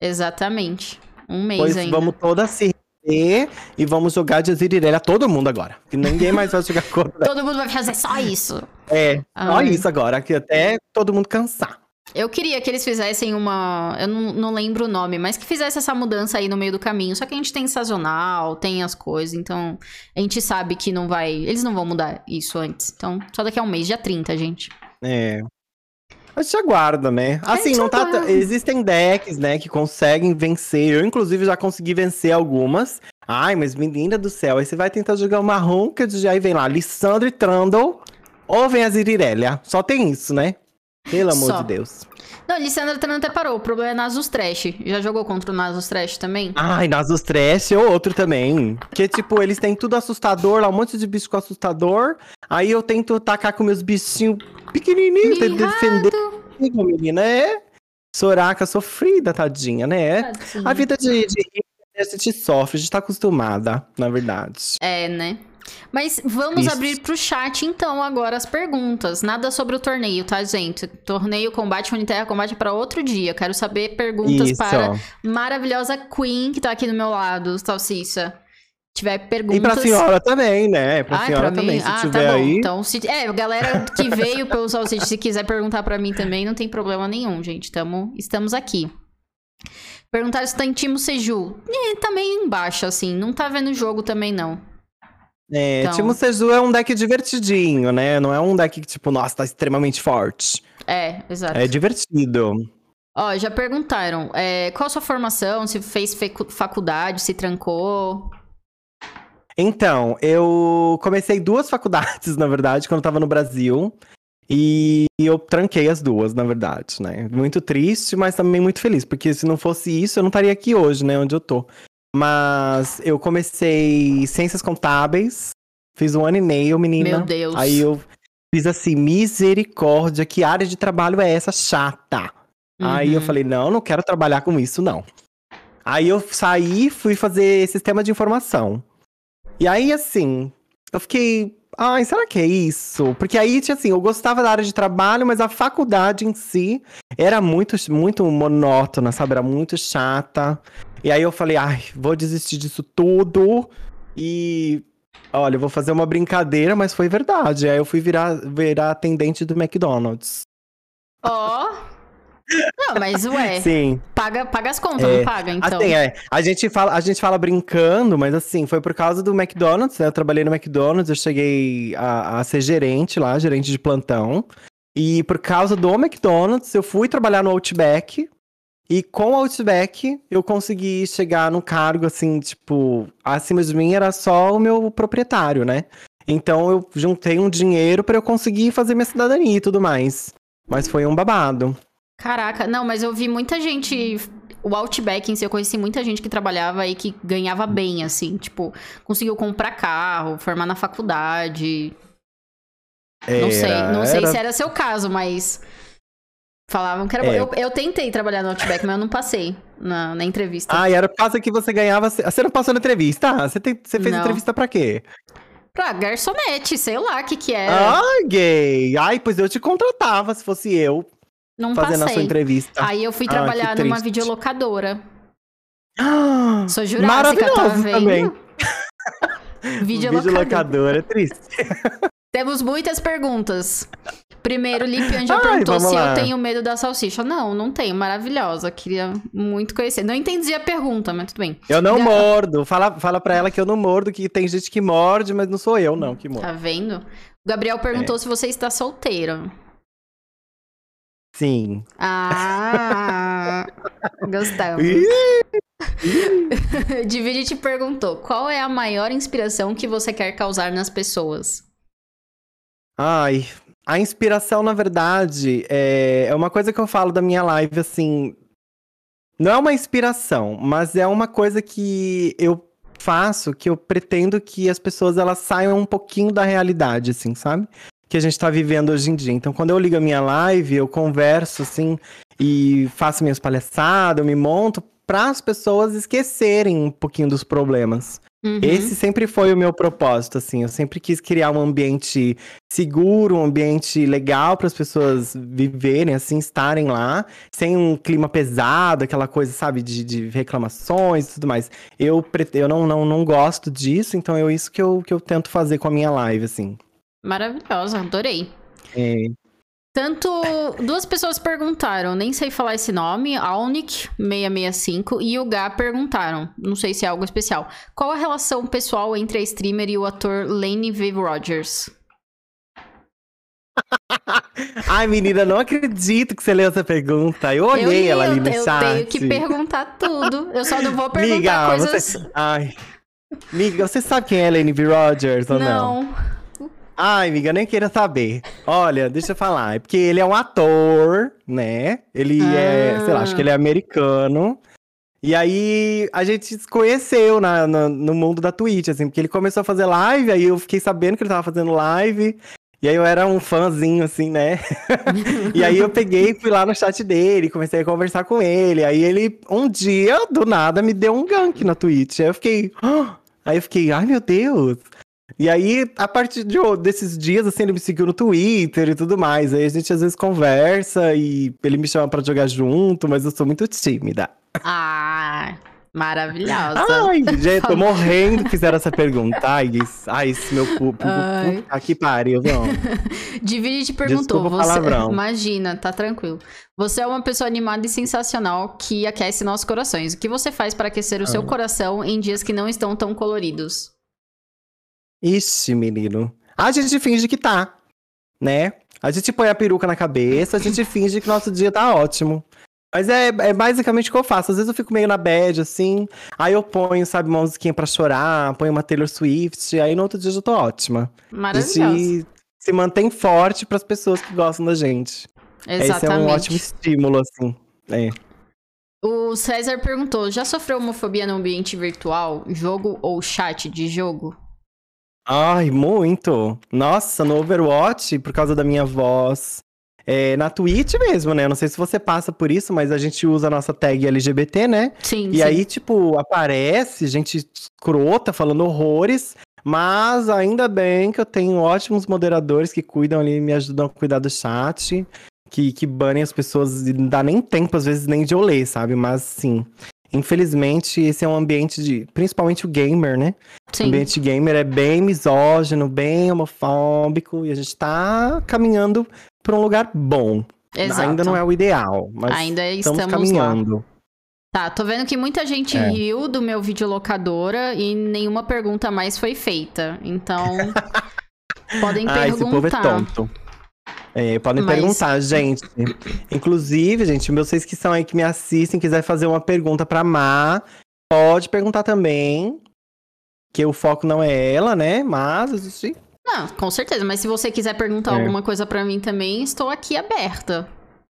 Exatamente. Um mês pois ainda. vamos todas se rever e vamos jogar de Azirirelha todo mundo agora. Que ninguém mais vai jogar contra. todo mundo vai fazer só isso. É, só isso agora, que até todo mundo cansar. Eu queria que eles fizessem uma. Eu não, não, lembro o nome, mas que fizesse essa mudança aí no meio do caminho. Só que a gente tem sazonal, tem as coisas, então a gente sabe que não vai. Eles não vão mudar isso antes. Então, só daqui a um mês, dia 30, gente. É. A gente aguarda, né? Assim, não tá. Aguarda. Existem decks, né, que conseguem vencer. Eu, inclusive, já consegui vencer algumas. Ai, mas menina do céu, aí você vai tentar jogar uma ronca de aí vem lá, Lissandro e Trundle. Ou vem a Zirirelia. Só tem isso, né? Pelo amor Só. de Deus. Não, Lissandra também até parou. O problema é Nasus Trash. Já jogou contra o Nasus Trash também? Ai, Nasus Trash é outro também. Que, tipo, eles têm tudo assustador lá, um monte de bicho com assustador. Aí eu tento tacar com meus bichinhos pequenininhos, tento defender. Menina, é. Soraka sofrida, tadinha, né? Tadinha. A vida de, de a gente sofre, a gente tá acostumada, na verdade. É, né? Mas vamos Isso. abrir pro chat então agora as perguntas. Nada sobre o torneio, tá, gente? Torneio Combate Uniterra Combate para outro dia. Quero saber perguntas Isso. para maravilhosa Queen que tá aqui do meu lado, Salsicha. Tiver perguntas. E pra senhora também, né? Pra ah, senhora pra também, se ah, tiver tá bom. aí. Então, se... é, galera que veio pelo Salsicha, se quiser perguntar para mim também, não tem problema nenhum, gente. Tamo... Estamos aqui. Perguntaram se tá em Timo Seju. É, tá meio embaixo, assim. Não tá vendo o jogo também, não. É, então... Timo Seju é um deck divertidinho, né? Não é um deck que, tipo, nossa, tá extremamente forte. É, exato. É divertido. Ó, já perguntaram, é, qual a sua formação? Se fez faculdade, se trancou? Então, eu comecei duas faculdades, na verdade, quando eu tava no Brasil. E eu tranquei as duas, na verdade, né? Muito triste, mas também muito feliz, porque se não fosse isso, eu não estaria aqui hoje, né? Onde eu tô. Mas eu comecei ciências contábeis, fiz um ano e meio, menina. Meu Deus. Aí eu fiz assim, misericórdia, que área de trabalho é essa chata? Uhum. Aí eu uhum. falei, não, não quero trabalhar com isso, não. Aí eu saí, fui fazer sistema de informação. E aí, assim, eu fiquei. Ai, será que é isso? Porque aí, assim, eu gostava da área de trabalho, mas a faculdade em si era muito, muito monótona, sabe? Era muito chata. E aí eu falei, ai, vou desistir disso tudo. E olha, eu vou fazer uma brincadeira, mas foi verdade. Aí eu fui virar, virar atendente do McDonald's. Ó. Oh. Não, mas ué. Sim. Paga, paga as contas, é, não paga, então. Assim, é. A gente, fala, a gente fala brincando, mas assim, foi por causa do McDonald's, né? Eu trabalhei no McDonald's, eu cheguei a, a ser gerente lá, gerente de plantão. E por causa do McDonald's, eu fui trabalhar no Outback. E com o Outback, eu consegui chegar no cargo, assim, tipo, acima de mim era só o meu proprietário, né? Então eu juntei um dinheiro para eu conseguir fazer minha cidadania e tudo mais. Mas foi um babado. Caraca, não, mas eu vi muita gente. O Outback em si, eu conheci muita gente que trabalhava e que ganhava bem, assim. Tipo, conseguiu comprar carro, formar na faculdade. Era, não sei, não sei era... se era seu caso, mas. Falavam que era. É. Eu, eu tentei trabalhar no Outback, mas eu não passei na, na entrevista. Ah, e era por causa que você ganhava. Você não passou na entrevista? Ah, você, tem, você fez não. entrevista pra quê? Pra garçonete, sei lá o que que é. Ah, gay! Ai, pois eu te contratava se fosse eu. Não fazendo passei. a sua entrevista. Aí eu fui ah, trabalhar numa videolocadora. Ah, Sou jurássica, tá vendo? também. videolocadora. videolocadora é triste. Temos muitas perguntas. Primeiro, Lipian já Ai, perguntou se lá. eu tenho medo da salsicha. Não, não tenho. Maravilhosa. Queria muito conhecer. Não entendi a pergunta, mas tudo bem. Eu não mordo. Fala, fala pra ela que eu não mordo, que tem gente que morde, mas não sou eu, não, que mordo. Tá vendo? O Gabriel perguntou é. se você está solteiro. Sim. Ah, gostamos. Divide te perguntou: qual é a maior inspiração que você quer causar nas pessoas? Ai, a inspiração, na verdade, é, é uma coisa que eu falo da minha live, assim. Não é uma inspiração, mas é uma coisa que eu faço, que eu pretendo que as pessoas elas saiam um pouquinho da realidade, assim, sabe? que a gente está vivendo hoje em dia. Então, quando eu ligo a minha live, eu converso assim e faço minhas palhaçadas, eu me monto para as pessoas esquecerem um pouquinho dos problemas. Uhum. Esse sempre foi o meu propósito, assim. Eu sempre quis criar um ambiente seguro, um ambiente legal para as pessoas viverem, assim, estarem lá, sem um clima pesado, aquela coisa, sabe, de, de reclamações e tudo mais. Eu, eu não, não, não gosto disso, então é isso que eu, que eu tento fazer com a minha live, assim. Maravilhosa, adorei. É. Tanto duas pessoas perguntaram, nem sei falar esse nome, Alnic665 e o Gá perguntaram, não sei se é algo especial. Qual a relação pessoal entre a streamer e o ator Lane V. Rogers? Ai, menina, não acredito que você leu essa pergunta. Eu olhei eu ela ali no eu chat. Eu tenho que perguntar tudo. Eu só não vou perguntar Miga, coisas... Você... Ai. Miga, você sabe quem é Lane V. Rogers ou não? Não. Ai, amiga, nem queira saber. Olha, deixa eu falar. É porque ele é um ator, né? Ele ah. é, sei lá, acho que ele é americano. E aí a gente se conheceu na, na, no mundo da Twitch, assim, porque ele começou a fazer live, aí eu fiquei sabendo que ele tava fazendo live. E aí eu era um fãzinho, assim, né? e aí eu peguei, fui lá no chat dele, comecei a conversar com ele. Aí ele, um dia, do nada, me deu um gank na Twitch. Aí eu fiquei. Oh! Aí eu fiquei, ai meu Deus. E aí, a partir de, desses dias, assim, ele me seguiu no Twitter e tudo mais. Aí a gente às vezes conversa e ele me chama para jogar junto, mas eu sou muito tímida. Ah, maravilhosa. Ai, gente, tô morrendo que fizeram essa pergunta. Ai, ai, esse meu cu. Aqui pariu, não. Divide te perguntou. Desculpa você, imagina, tá tranquilo. Você é uma pessoa animada e sensacional que aquece nossos corações. O que você faz para aquecer o ah. seu coração em dias que não estão tão coloridos? Ixi, menino. A gente finge que tá, né? A gente põe a peruca na cabeça, a gente finge que nosso dia tá ótimo. Mas é, é basicamente o que eu faço. Às vezes eu fico meio na bad, assim. Aí eu ponho, sabe, uma musiquinha pra chorar, ponho uma Taylor Swift. Aí no outro dia eu já tô ótima. Maravilhoso. se mantém forte pras pessoas que gostam da gente. Exatamente. Esse é um ótimo estímulo, assim. É. O César perguntou: já sofreu homofobia no ambiente virtual, jogo ou chat de jogo? Ai, muito. Nossa, no Overwatch, por causa da minha voz, é, na Twitch mesmo, né? Eu não sei se você passa por isso, mas a gente usa a nossa tag LGBT, né? Sim. E sim. aí, tipo, aparece gente escrota falando horrores. Mas ainda bem que eu tenho ótimos moderadores que cuidam ali, me ajudam a cuidar do chat, que, que banem as pessoas, e não dá nem tempo, às vezes, nem de eu ler, sabe? Mas sim. Infelizmente, esse é um ambiente de. Principalmente o gamer, né? Sim. O ambiente gamer é bem misógino, bem homofóbico, e a gente tá caminhando para um lugar bom. Exato. Ainda não é o ideal, mas Ainda estamos, estamos caminhando. lá. Tá, tô vendo que muita gente É. riu do meu vídeo locadora e nenhuma pergunta mais foi feita. Então, podem Ah, esse povo é perguntar. tonto. É, podem Mas- perguntar, gente. Inclusive, gente, vocês que são aí que me assistem, quiser fazer uma pergunta pra Má, pode perguntar também. Que o foco não é ela, né? Mas gente Não, com certeza, mas se você quiser perguntar É. alguma coisa pra mim também, estou aqui aberta.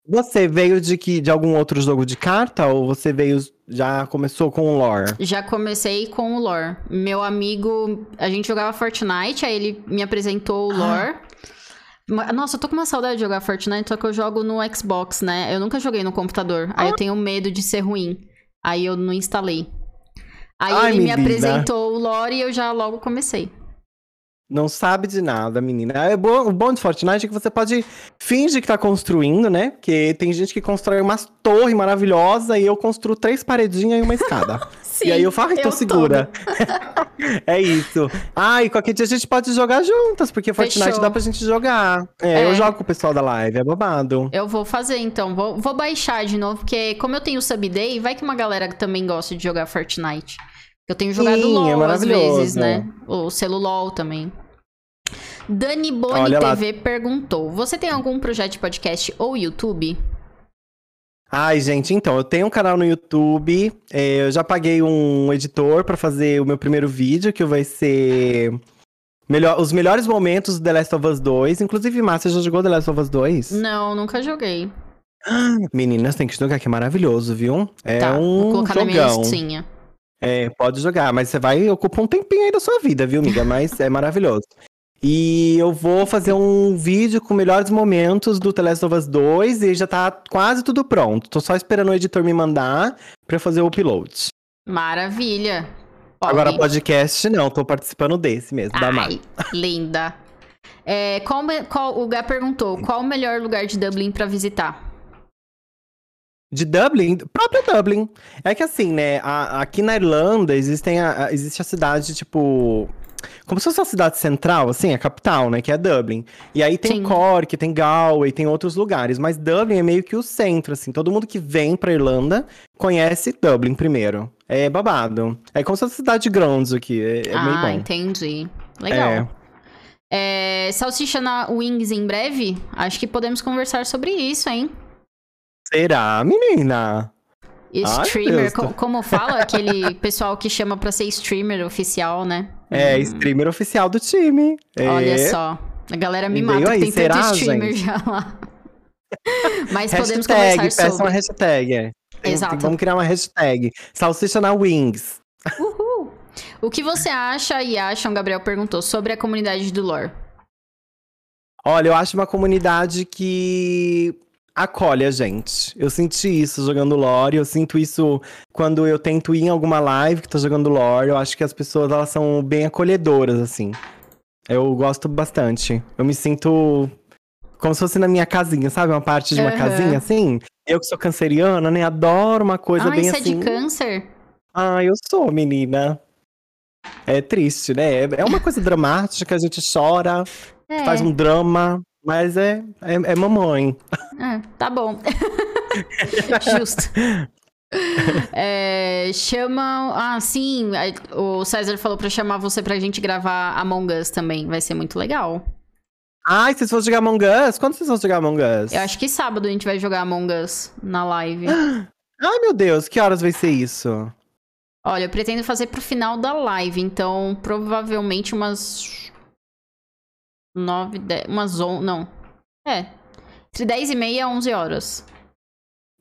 Você veio de que de algum outro jogo de carta ou você veio já começou com o lore? Já comecei com o lore. Meu amigo, a gente jogava Fortnite, aí ele me apresentou o lore. Ma- Nossa, eu tô com uma saudade de jogar Fortnite, só que eu jogo no Xbox, né? Eu nunca joguei no computador. Aí eu tenho medo de ser ruim. Aí eu não instalei. Aí Ai, ele me menina. apresentou o lore e eu já logo comecei. Não sabe de nada, menina. É bom, o bom de Fortnite é que você pode fingir que tá construindo, né? Porque tem gente que constrói umas torres maravilhosas e eu construo três paredinhas e uma escada. Sim, e aí eu falo, eu segura. é isso. Ah, e qualquer dia a gente pode jogar juntas, porque Fortnite Fechou. dá pra gente jogar. É, É. eu jogo com o pessoal da live, é babado. Eu vou fazer então, vou, vou baixar de novo, porque como eu tenho sub day, vai que uma galera também gosta de jogar Fortnite. Eu tenho jogado Sim, é LOL às maravilhoso. vezes, né? O celulol também. Dani Boni Olha lá. TV perguntou: Você tem algum projeto de podcast ou YouTube? Ai, gente, então, eu tenho um canal no YouTube, é, eu já paguei um editor pra fazer o meu primeiro vídeo, que vai ser melhor, os melhores momentos do The Last of Us 2. Inclusive, Márcia, já jogou The Last of Us 2? Não, nunca joguei. Meninas, tem que jogar, que é maravilhoso, viu? É tá, vou um colocar na minha jogão. listinha. É, pode jogar, mas você vai ocupar um tempinho aí da sua vida, viu, amiga? Mas é maravilhoso. E eu vou fazer um vídeo com melhores momentos do The Last of Us 2 e já tá quase tudo pronto. Tô só esperando o editor me mandar pra eu fazer o upload. Maravilha. Agora, Pode. podcast, não, tô participando desse mesmo, da Mari. Ai, linda. É, qual, qual- o Gá perguntou: qual o melhor lugar de Dublin pra visitar? De Dublin, próprio Dublin. É que assim, né, a- aqui na Irlanda existem a, a- existe a cidade, tipo. Como se fosse a cidade central, assim, a capital, né? Que é Dublin. E aí tem Sim. Cork, tem Galway, tem outros lugares. Mas Dublin é meio que o centro, assim. Todo mundo que vem pra Irlanda conhece Dublin primeiro. É babado. É como se fosse a cidade de aqui. É, é meio ah, bom. entendi. Legal. É, salsicha na Wings em breve? Acho que podemos conversar sobre isso, hein? Será, menina? Ai, Streamer, Deus. co- como fala aquele pessoal que chama pra ser streamer oficial, né? É, Hum, streamer oficial do time. É. Olha só. A galera me mata, que aí, tem tanto será, streamer gente? já lá. Mas podemos Hashtag, conversar peça uma hashtag. é. Tem- Exato. tem- Vamos criar uma hashtag. Salsicha na Wings. Uhul. O que você acha e acham, Gabriel perguntou, sobre a comunidade do lore? Olha, eu acho uma comunidade que acolhe a gente. Eu senti isso jogando lore, eu sinto isso quando eu tento ir em alguma live que tá jogando lore. Eu acho que as pessoas elas são bem acolhedoras assim. Eu gosto bastante. Eu me sinto como se fosse na minha casinha, sabe? Uma parte de uma Aham. casinha assim. Eu que sou canceriana, né? Adoro uma coisa ah, bem isso assim. é de câncer? Ah, eu sou, menina. É triste, né? É é uma coisa dramática, a gente chora, É, faz um drama, mas é, é, é mamãe. é, tá bom. Justo. É, chama. Ah, sim. O César falou pra chamar você pra gente gravar Among Us também. Vai ser muito legal. Ai, vocês vão jogar Among Us? Quando vocês vão jogar Among Us? Eu acho que sábado a gente vai jogar Among Us na live. Ai, meu Deus, que horas vai ser isso? Olha, eu pretendo fazer pro final da live, então provavelmente umas. 9, 10. Umas 11. Não. É. Entre 10 e meia a 11 horas.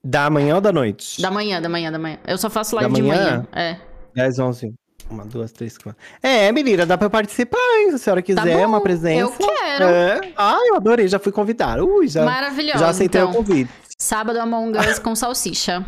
Da manhã ou da noite? Da manhã, da manhã, da manhã. Eu só faço live Da de manhã? manhã. É. 10, 11. Uma, duas, três, quatro. É, menina, dá pra participar, hein? Se a senhora quiser, Tá bom, uma presença. eu quero. É. Ai, eu adorei, já fui convidar. Ui, já, Maravilhosa. já aceitei então. o convite. Sábado Among Us com salsicha.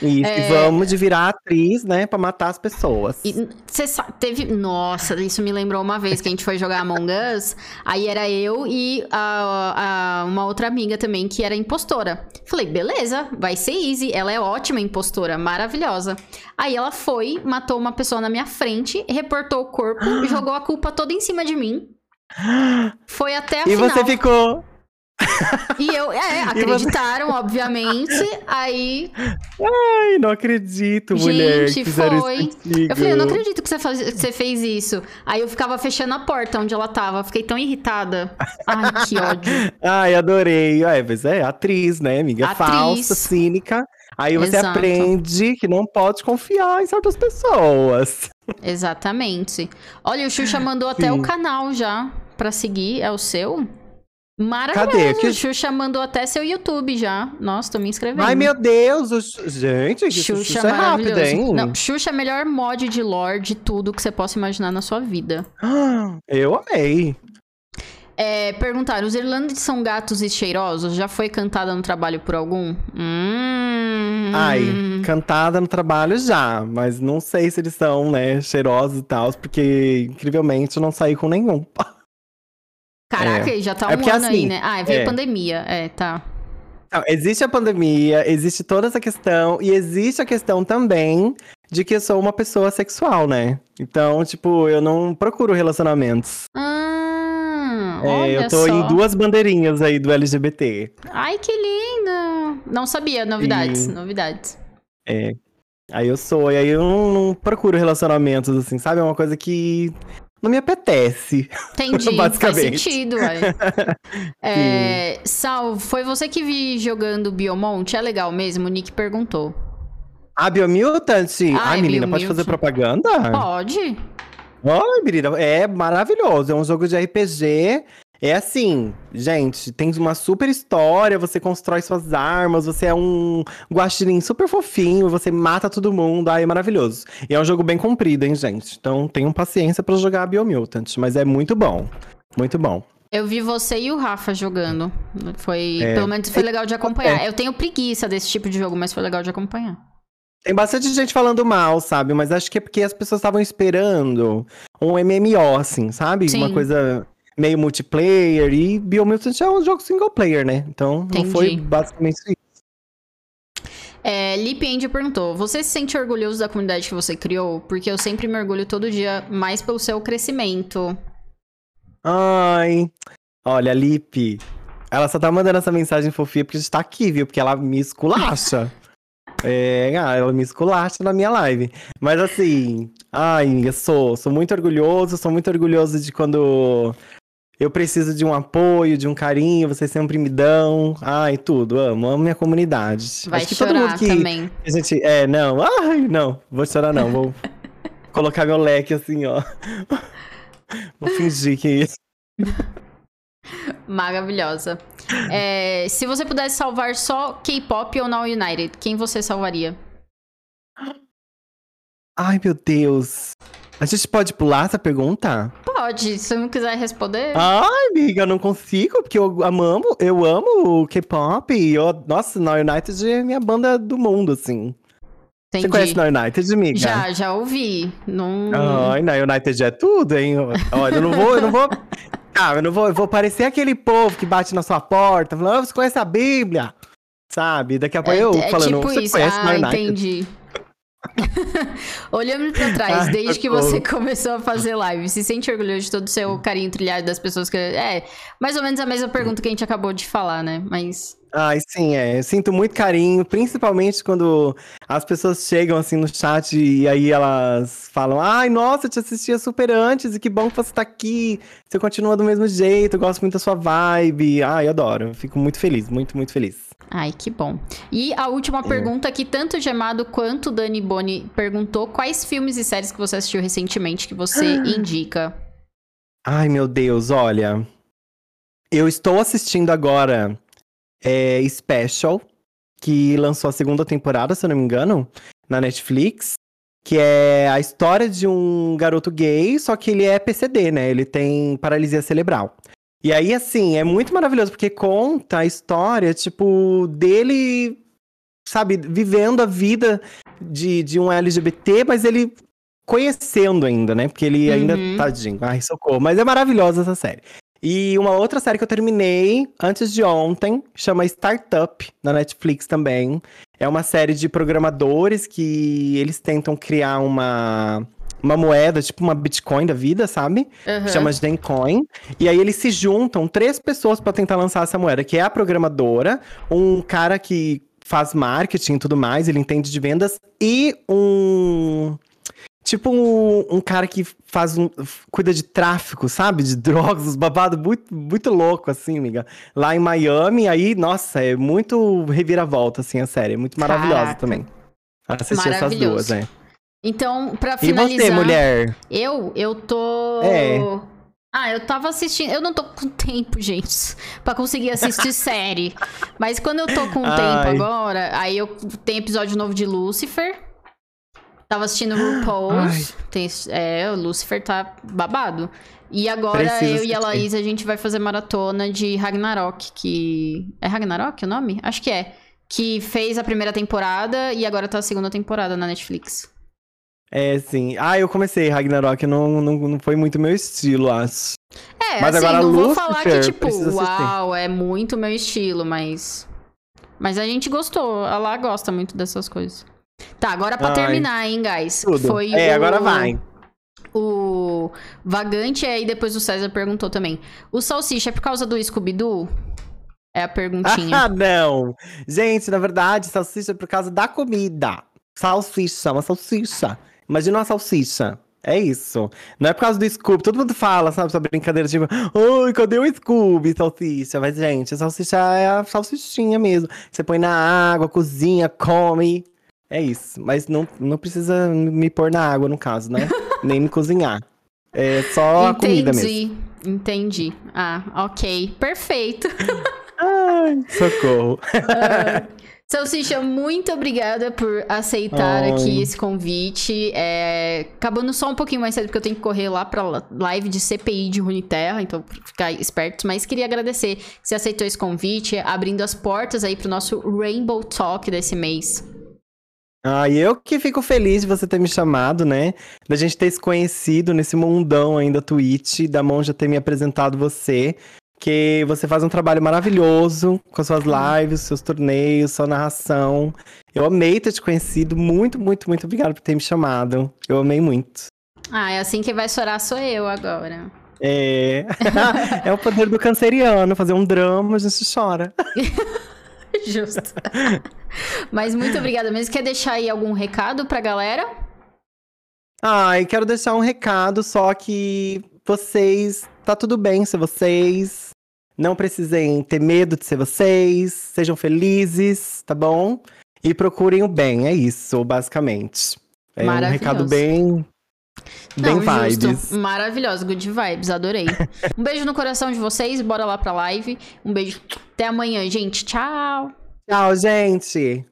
Isso, É. e vamos de virar atriz, né, pra matar as pessoas. E você sabe, teve. Nossa, isso me lembrou uma vez que a gente foi jogar Among Us. Aí era eu e a, a- uma outra amiga também que era impostora. Falei, beleza, vai ser easy. Ela é ótima impostora, maravilhosa. Aí ela foi, matou uma pessoa na minha frente, reportou o corpo, jogou a culpa toda em cima de mim. Foi até a E final. você ficou. E eu, é, acreditaram, obviamente. Aí Ai, não acredito, mulher. Gente, foi. Eu falei, eu não acredito que você, faz- que você fez isso. Aí eu ficava fechando a porta onde ela tava. Fiquei tão irritada. Ai, que ódio. Ai, adorei. É, mas é atriz, né, amiga? Atriz. Falsa, cínica. Aí você Exato. aprende que não pode confiar em certas pessoas. Exatamente. Olha, o Xuxa mandou até Sim. o canal já pra seguir. É o seu? Maravilhoso. Cadê? Que- Xuxa mandou até seu YouTube já. Nossa, tô me inscrevendo. Ai, meu Deus. o Gente, que Xuxa, Xuxa, é rápida, maravilhoso. hein? Não, Xuxa é melhor mod de lore de tudo que você possa imaginar na sua vida. Eu amei. É, perguntaram, os irlandeses são gatos e cheirosos? Já foi cantada no trabalho por algum? Hum. Ai, cantada no trabalho já, mas não sei se eles são, né, cheirosos e tal, porque incrivelmente eu não saí com nenhum. Caraca, É. já tá É um porque, ano aí, assim, né? Ah, veio é. pandemia. É, tá. Não, existe a pandemia, existe toda essa questão, e existe a questão também de que eu sou uma pessoa sexual, né? Então, tipo, eu não procuro relacionamentos. Ah, É, olha eu tô só. em duas bandeirinhas aí do LGBT. Ai, que lindo. Não sabia, novidades, Sim. novidades. É. Aí eu sou, e aí eu não, não procuro relacionamentos, assim, sabe? É uma coisa que não me apetece. Entendi, faz Basicamente. sentido, ué. É, Sal, foi você que vi jogando Biomonte? É legal mesmo? O Nick perguntou. Ah, Biomutant? Ah, Ai, é menina, pode fazer propaganda? Pode? Ai, menina, é maravilhoso. É um jogo de RPG. É assim, gente, tem uma super história, você constrói suas armas, você é um guaxinim super fofinho, você mata todo mundo, ai, é maravilhoso. E é um jogo bem comprido, hein, gente? Então tenham paciência pra jogar Biomutant, mas é muito bom. Muito bom. Eu vi você e o Rafa jogando. Foi, É. pelo menos foi legal de acompanhar. Eu tenho preguiça desse tipo de jogo, mas foi legal de acompanhar. Tem bastante gente falando mal, sabe? Mas acho que é porque as pessoas estavam esperando um MMO, assim, sabe? Uma Sim. coisa meio multiplayer. E Biomutant é um jogo single player, né? Então Entendi. não foi basicamente isso. É, Lip perguntou: Você se sente orgulhoso da comunidade que você criou? Porque eu sempre me orgulho todo dia mais pelo seu crescimento. Ai. Olha, Lipe. Ela só tá mandando essa mensagem fofinha porque a gente tá aqui, viu? Porque ela me esculacha. É, ah, ela me esculacha na minha live. Mas assim, ai, eu sou, sou muito orgulhoso, sou muito orgulhoso de quando eu preciso de um apoio, de um carinho, vocês sempre me dão. Ai, tudo, amo, amo minha comunidade. Vai Acho que todo chorar mundo que também. a gente, é, não, ai, não, vou chorar não, vou colocar meu leque assim, ó. Vou fingir que Maravilhosa. É, se você pudesse salvar só K-pop ou Now United, quem você salvaria? Ai, meu Deus. A gente pode pular essa pergunta? Pode, se não quiser responder. Ai, amiga, eu não consigo, porque eu amo, eu amo o K-pop. Nossa, Na United é minha banda do mundo, assim. Entendi. Você conhece Na United, amiga? Já, já ouvi. Não... Ai, Na United é tudo, hein? Olha, eu não vou, eu não vou. Ah, eu não vou, eu vou parecer aquele povo que bate na sua porta, falando, ah, você conhece a Bíblia? Sabe? Daqui a pouco eu é falando, tipo você isso. conhece Ah, Na United? entendi. Olhando pra trás, Ai, desde que você começou a fazer live, se sente orgulhoso de todo o seu carinho trilhado das pessoas que. É, mais ou menos a mesma pergunta que a gente acabou de falar, né? Mas. Ai, sim, é. Eu sinto muito carinho, principalmente quando as pessoas chegam assim no chat e aí elas falam: Ai, nossa, eu te assistia super antes e que bom que você tá aqui. Você continua do mesmo jeito, eu gosto muito da sua vibe. Ai, eu adoro. Eu fico muito feliz, muito, muito feliz. Ai, que bom. E a última é. pergunta que tanto o Gemado quanto o Dani Boni perguntou: quais filmes e séries que você assistiu recentemente que você indica? Ai, meu Deus, olha. Eu estou assistindo agora é, Special, que lançou a segunda temporada, se eu não me engano, na Netflix. Que é a história de um garoto gay, só que ele é PCD, né? Ele tem paralisia cerebral. E aí, assim, é muito maravilhoso, porque conta a história, tipo, dele, sabe, vivendo a vida de, de um LGBT, mas ele conhecendo ainda, né? Porque ele ainda, uhum. tadinho, ai, socorro. Mas é maravilhosa essa série. E uma outra série que eu terminei antes de ontem, chama Startup, na Netflix também. É uma série de programadores que eles tentam criar uma, uma moeda, tipo uma Bitcoin da vida, sabe? Uhum. Chama Gencoin. E aí eles se juntam, três pessoas para tentar lançar essa moeda, que é a programadora, um cara que faz marketing e tudo mais, ele entende de vendas, e um Tipo um, um, cara que faz um. cuida de tráfico, sabe? De drogas, os babados muito, muito louco, assim, amiga. Lá em Miami, aí, nossa, é muito reviravolta, assim, a série. É muito maravilhosa também. Assistir essas duas, é. Então, pra finalizar. E você, mulher? Eu, eu tô. É. Ah, eu tava assistindo. Eu não tô com tempo, gente, para conseguir assistir série. Mas quando eu tô com Ai. tempo agora, aí eu tenho episódio novo de Lucifer. Tava assistindo RuPaul's. Tem, é, o Lucifer tá babado. E agora Preciso eu e a Laís, a gente vai fazer maratona de Ragnarok, que. É Ragnarok o nome? Acho que é. Que fez a primeira temporada e agora tá a segunda temporada na Netflix. É, sim. Ah, eu comecei Ragnarok, não, não, não foi muito meu estilo, acho. É, mas assim, agora não Lucifer, vou falar que, tipo, uau, é muito meu estilo, mas. Mas a gente gostou. A Lá gosta muito dessas coisas. Tá, agora pra Ai, terminar, hein, guys? Tudo. Foi é, o... agora vai. O Vagante, aí depois o César perguntou também. O Salsicha é por causa do Scooby-Doo? É a perguntinha. Ah, não. Gente, na verdade, salsicha é por causa da comida. Salsicha, uma salsicha. Imagina uma salsicha. É isso. Não é por causa do Scooby. Todo mundo fala, sabe, essa brincadeira tipo, oi, cadê o Scooby, salsicha? Mas, gente, a salsicha é a salsichinha mesmo. Você põe na água, cozinha, come. É isso. Mas não, não precisa me pôr na água, no caso, né? Nem me cozinhar. É só a comida mesmo. Entendi, entendi. Ah, ok. Perfeito. Ai, socorro. Uh, Salsicha, muito obrigada por aceitar Ai. aqui esse convite. É, acabando só um pouquinho mais cedo, porque eu tenho que correr lá pra live de CPI de Runeterra, então ficar esperto. Mas queria agradecer que você aceitou esse convite, abrindo as portas aí pro nosso Rainbow Talk desse mês. Ah, e eu que fico feliz de você ter me chamado, né? Da gente ter se conhecido nesse mundão ainda Twitch, da Monja ter me apresentado você. Que você faz um trabalho maravilhoso com as suas lives, seus torneios, sua narração. Eu amei ter te conhecido. Muito, muito, muito obrigado por ter me chamado. Eu amei muito. Ah, é assim que vai chorar sou eu agora. É. é o poder do canceriano, fazer um drama, a gente chora. Justo. Mas muito obrigada mesmo. Quer deixar aí algum recado pra galera? Ai, quero deixar um recado, só que vocês. Tá tudo bem ser vocês. Não precisem ter medo de ser vocês. Sejam felizes, tá bom? E procurem o bem, é isso, basicamente. É um recado bem. Bem Não, vibes. Justo. Maravilhoso, good vibes, adorei. um beijo no coração de vocês, bora lá pra live. Um beijo. Até amanhã, gente. Tchau. Tchau, gente.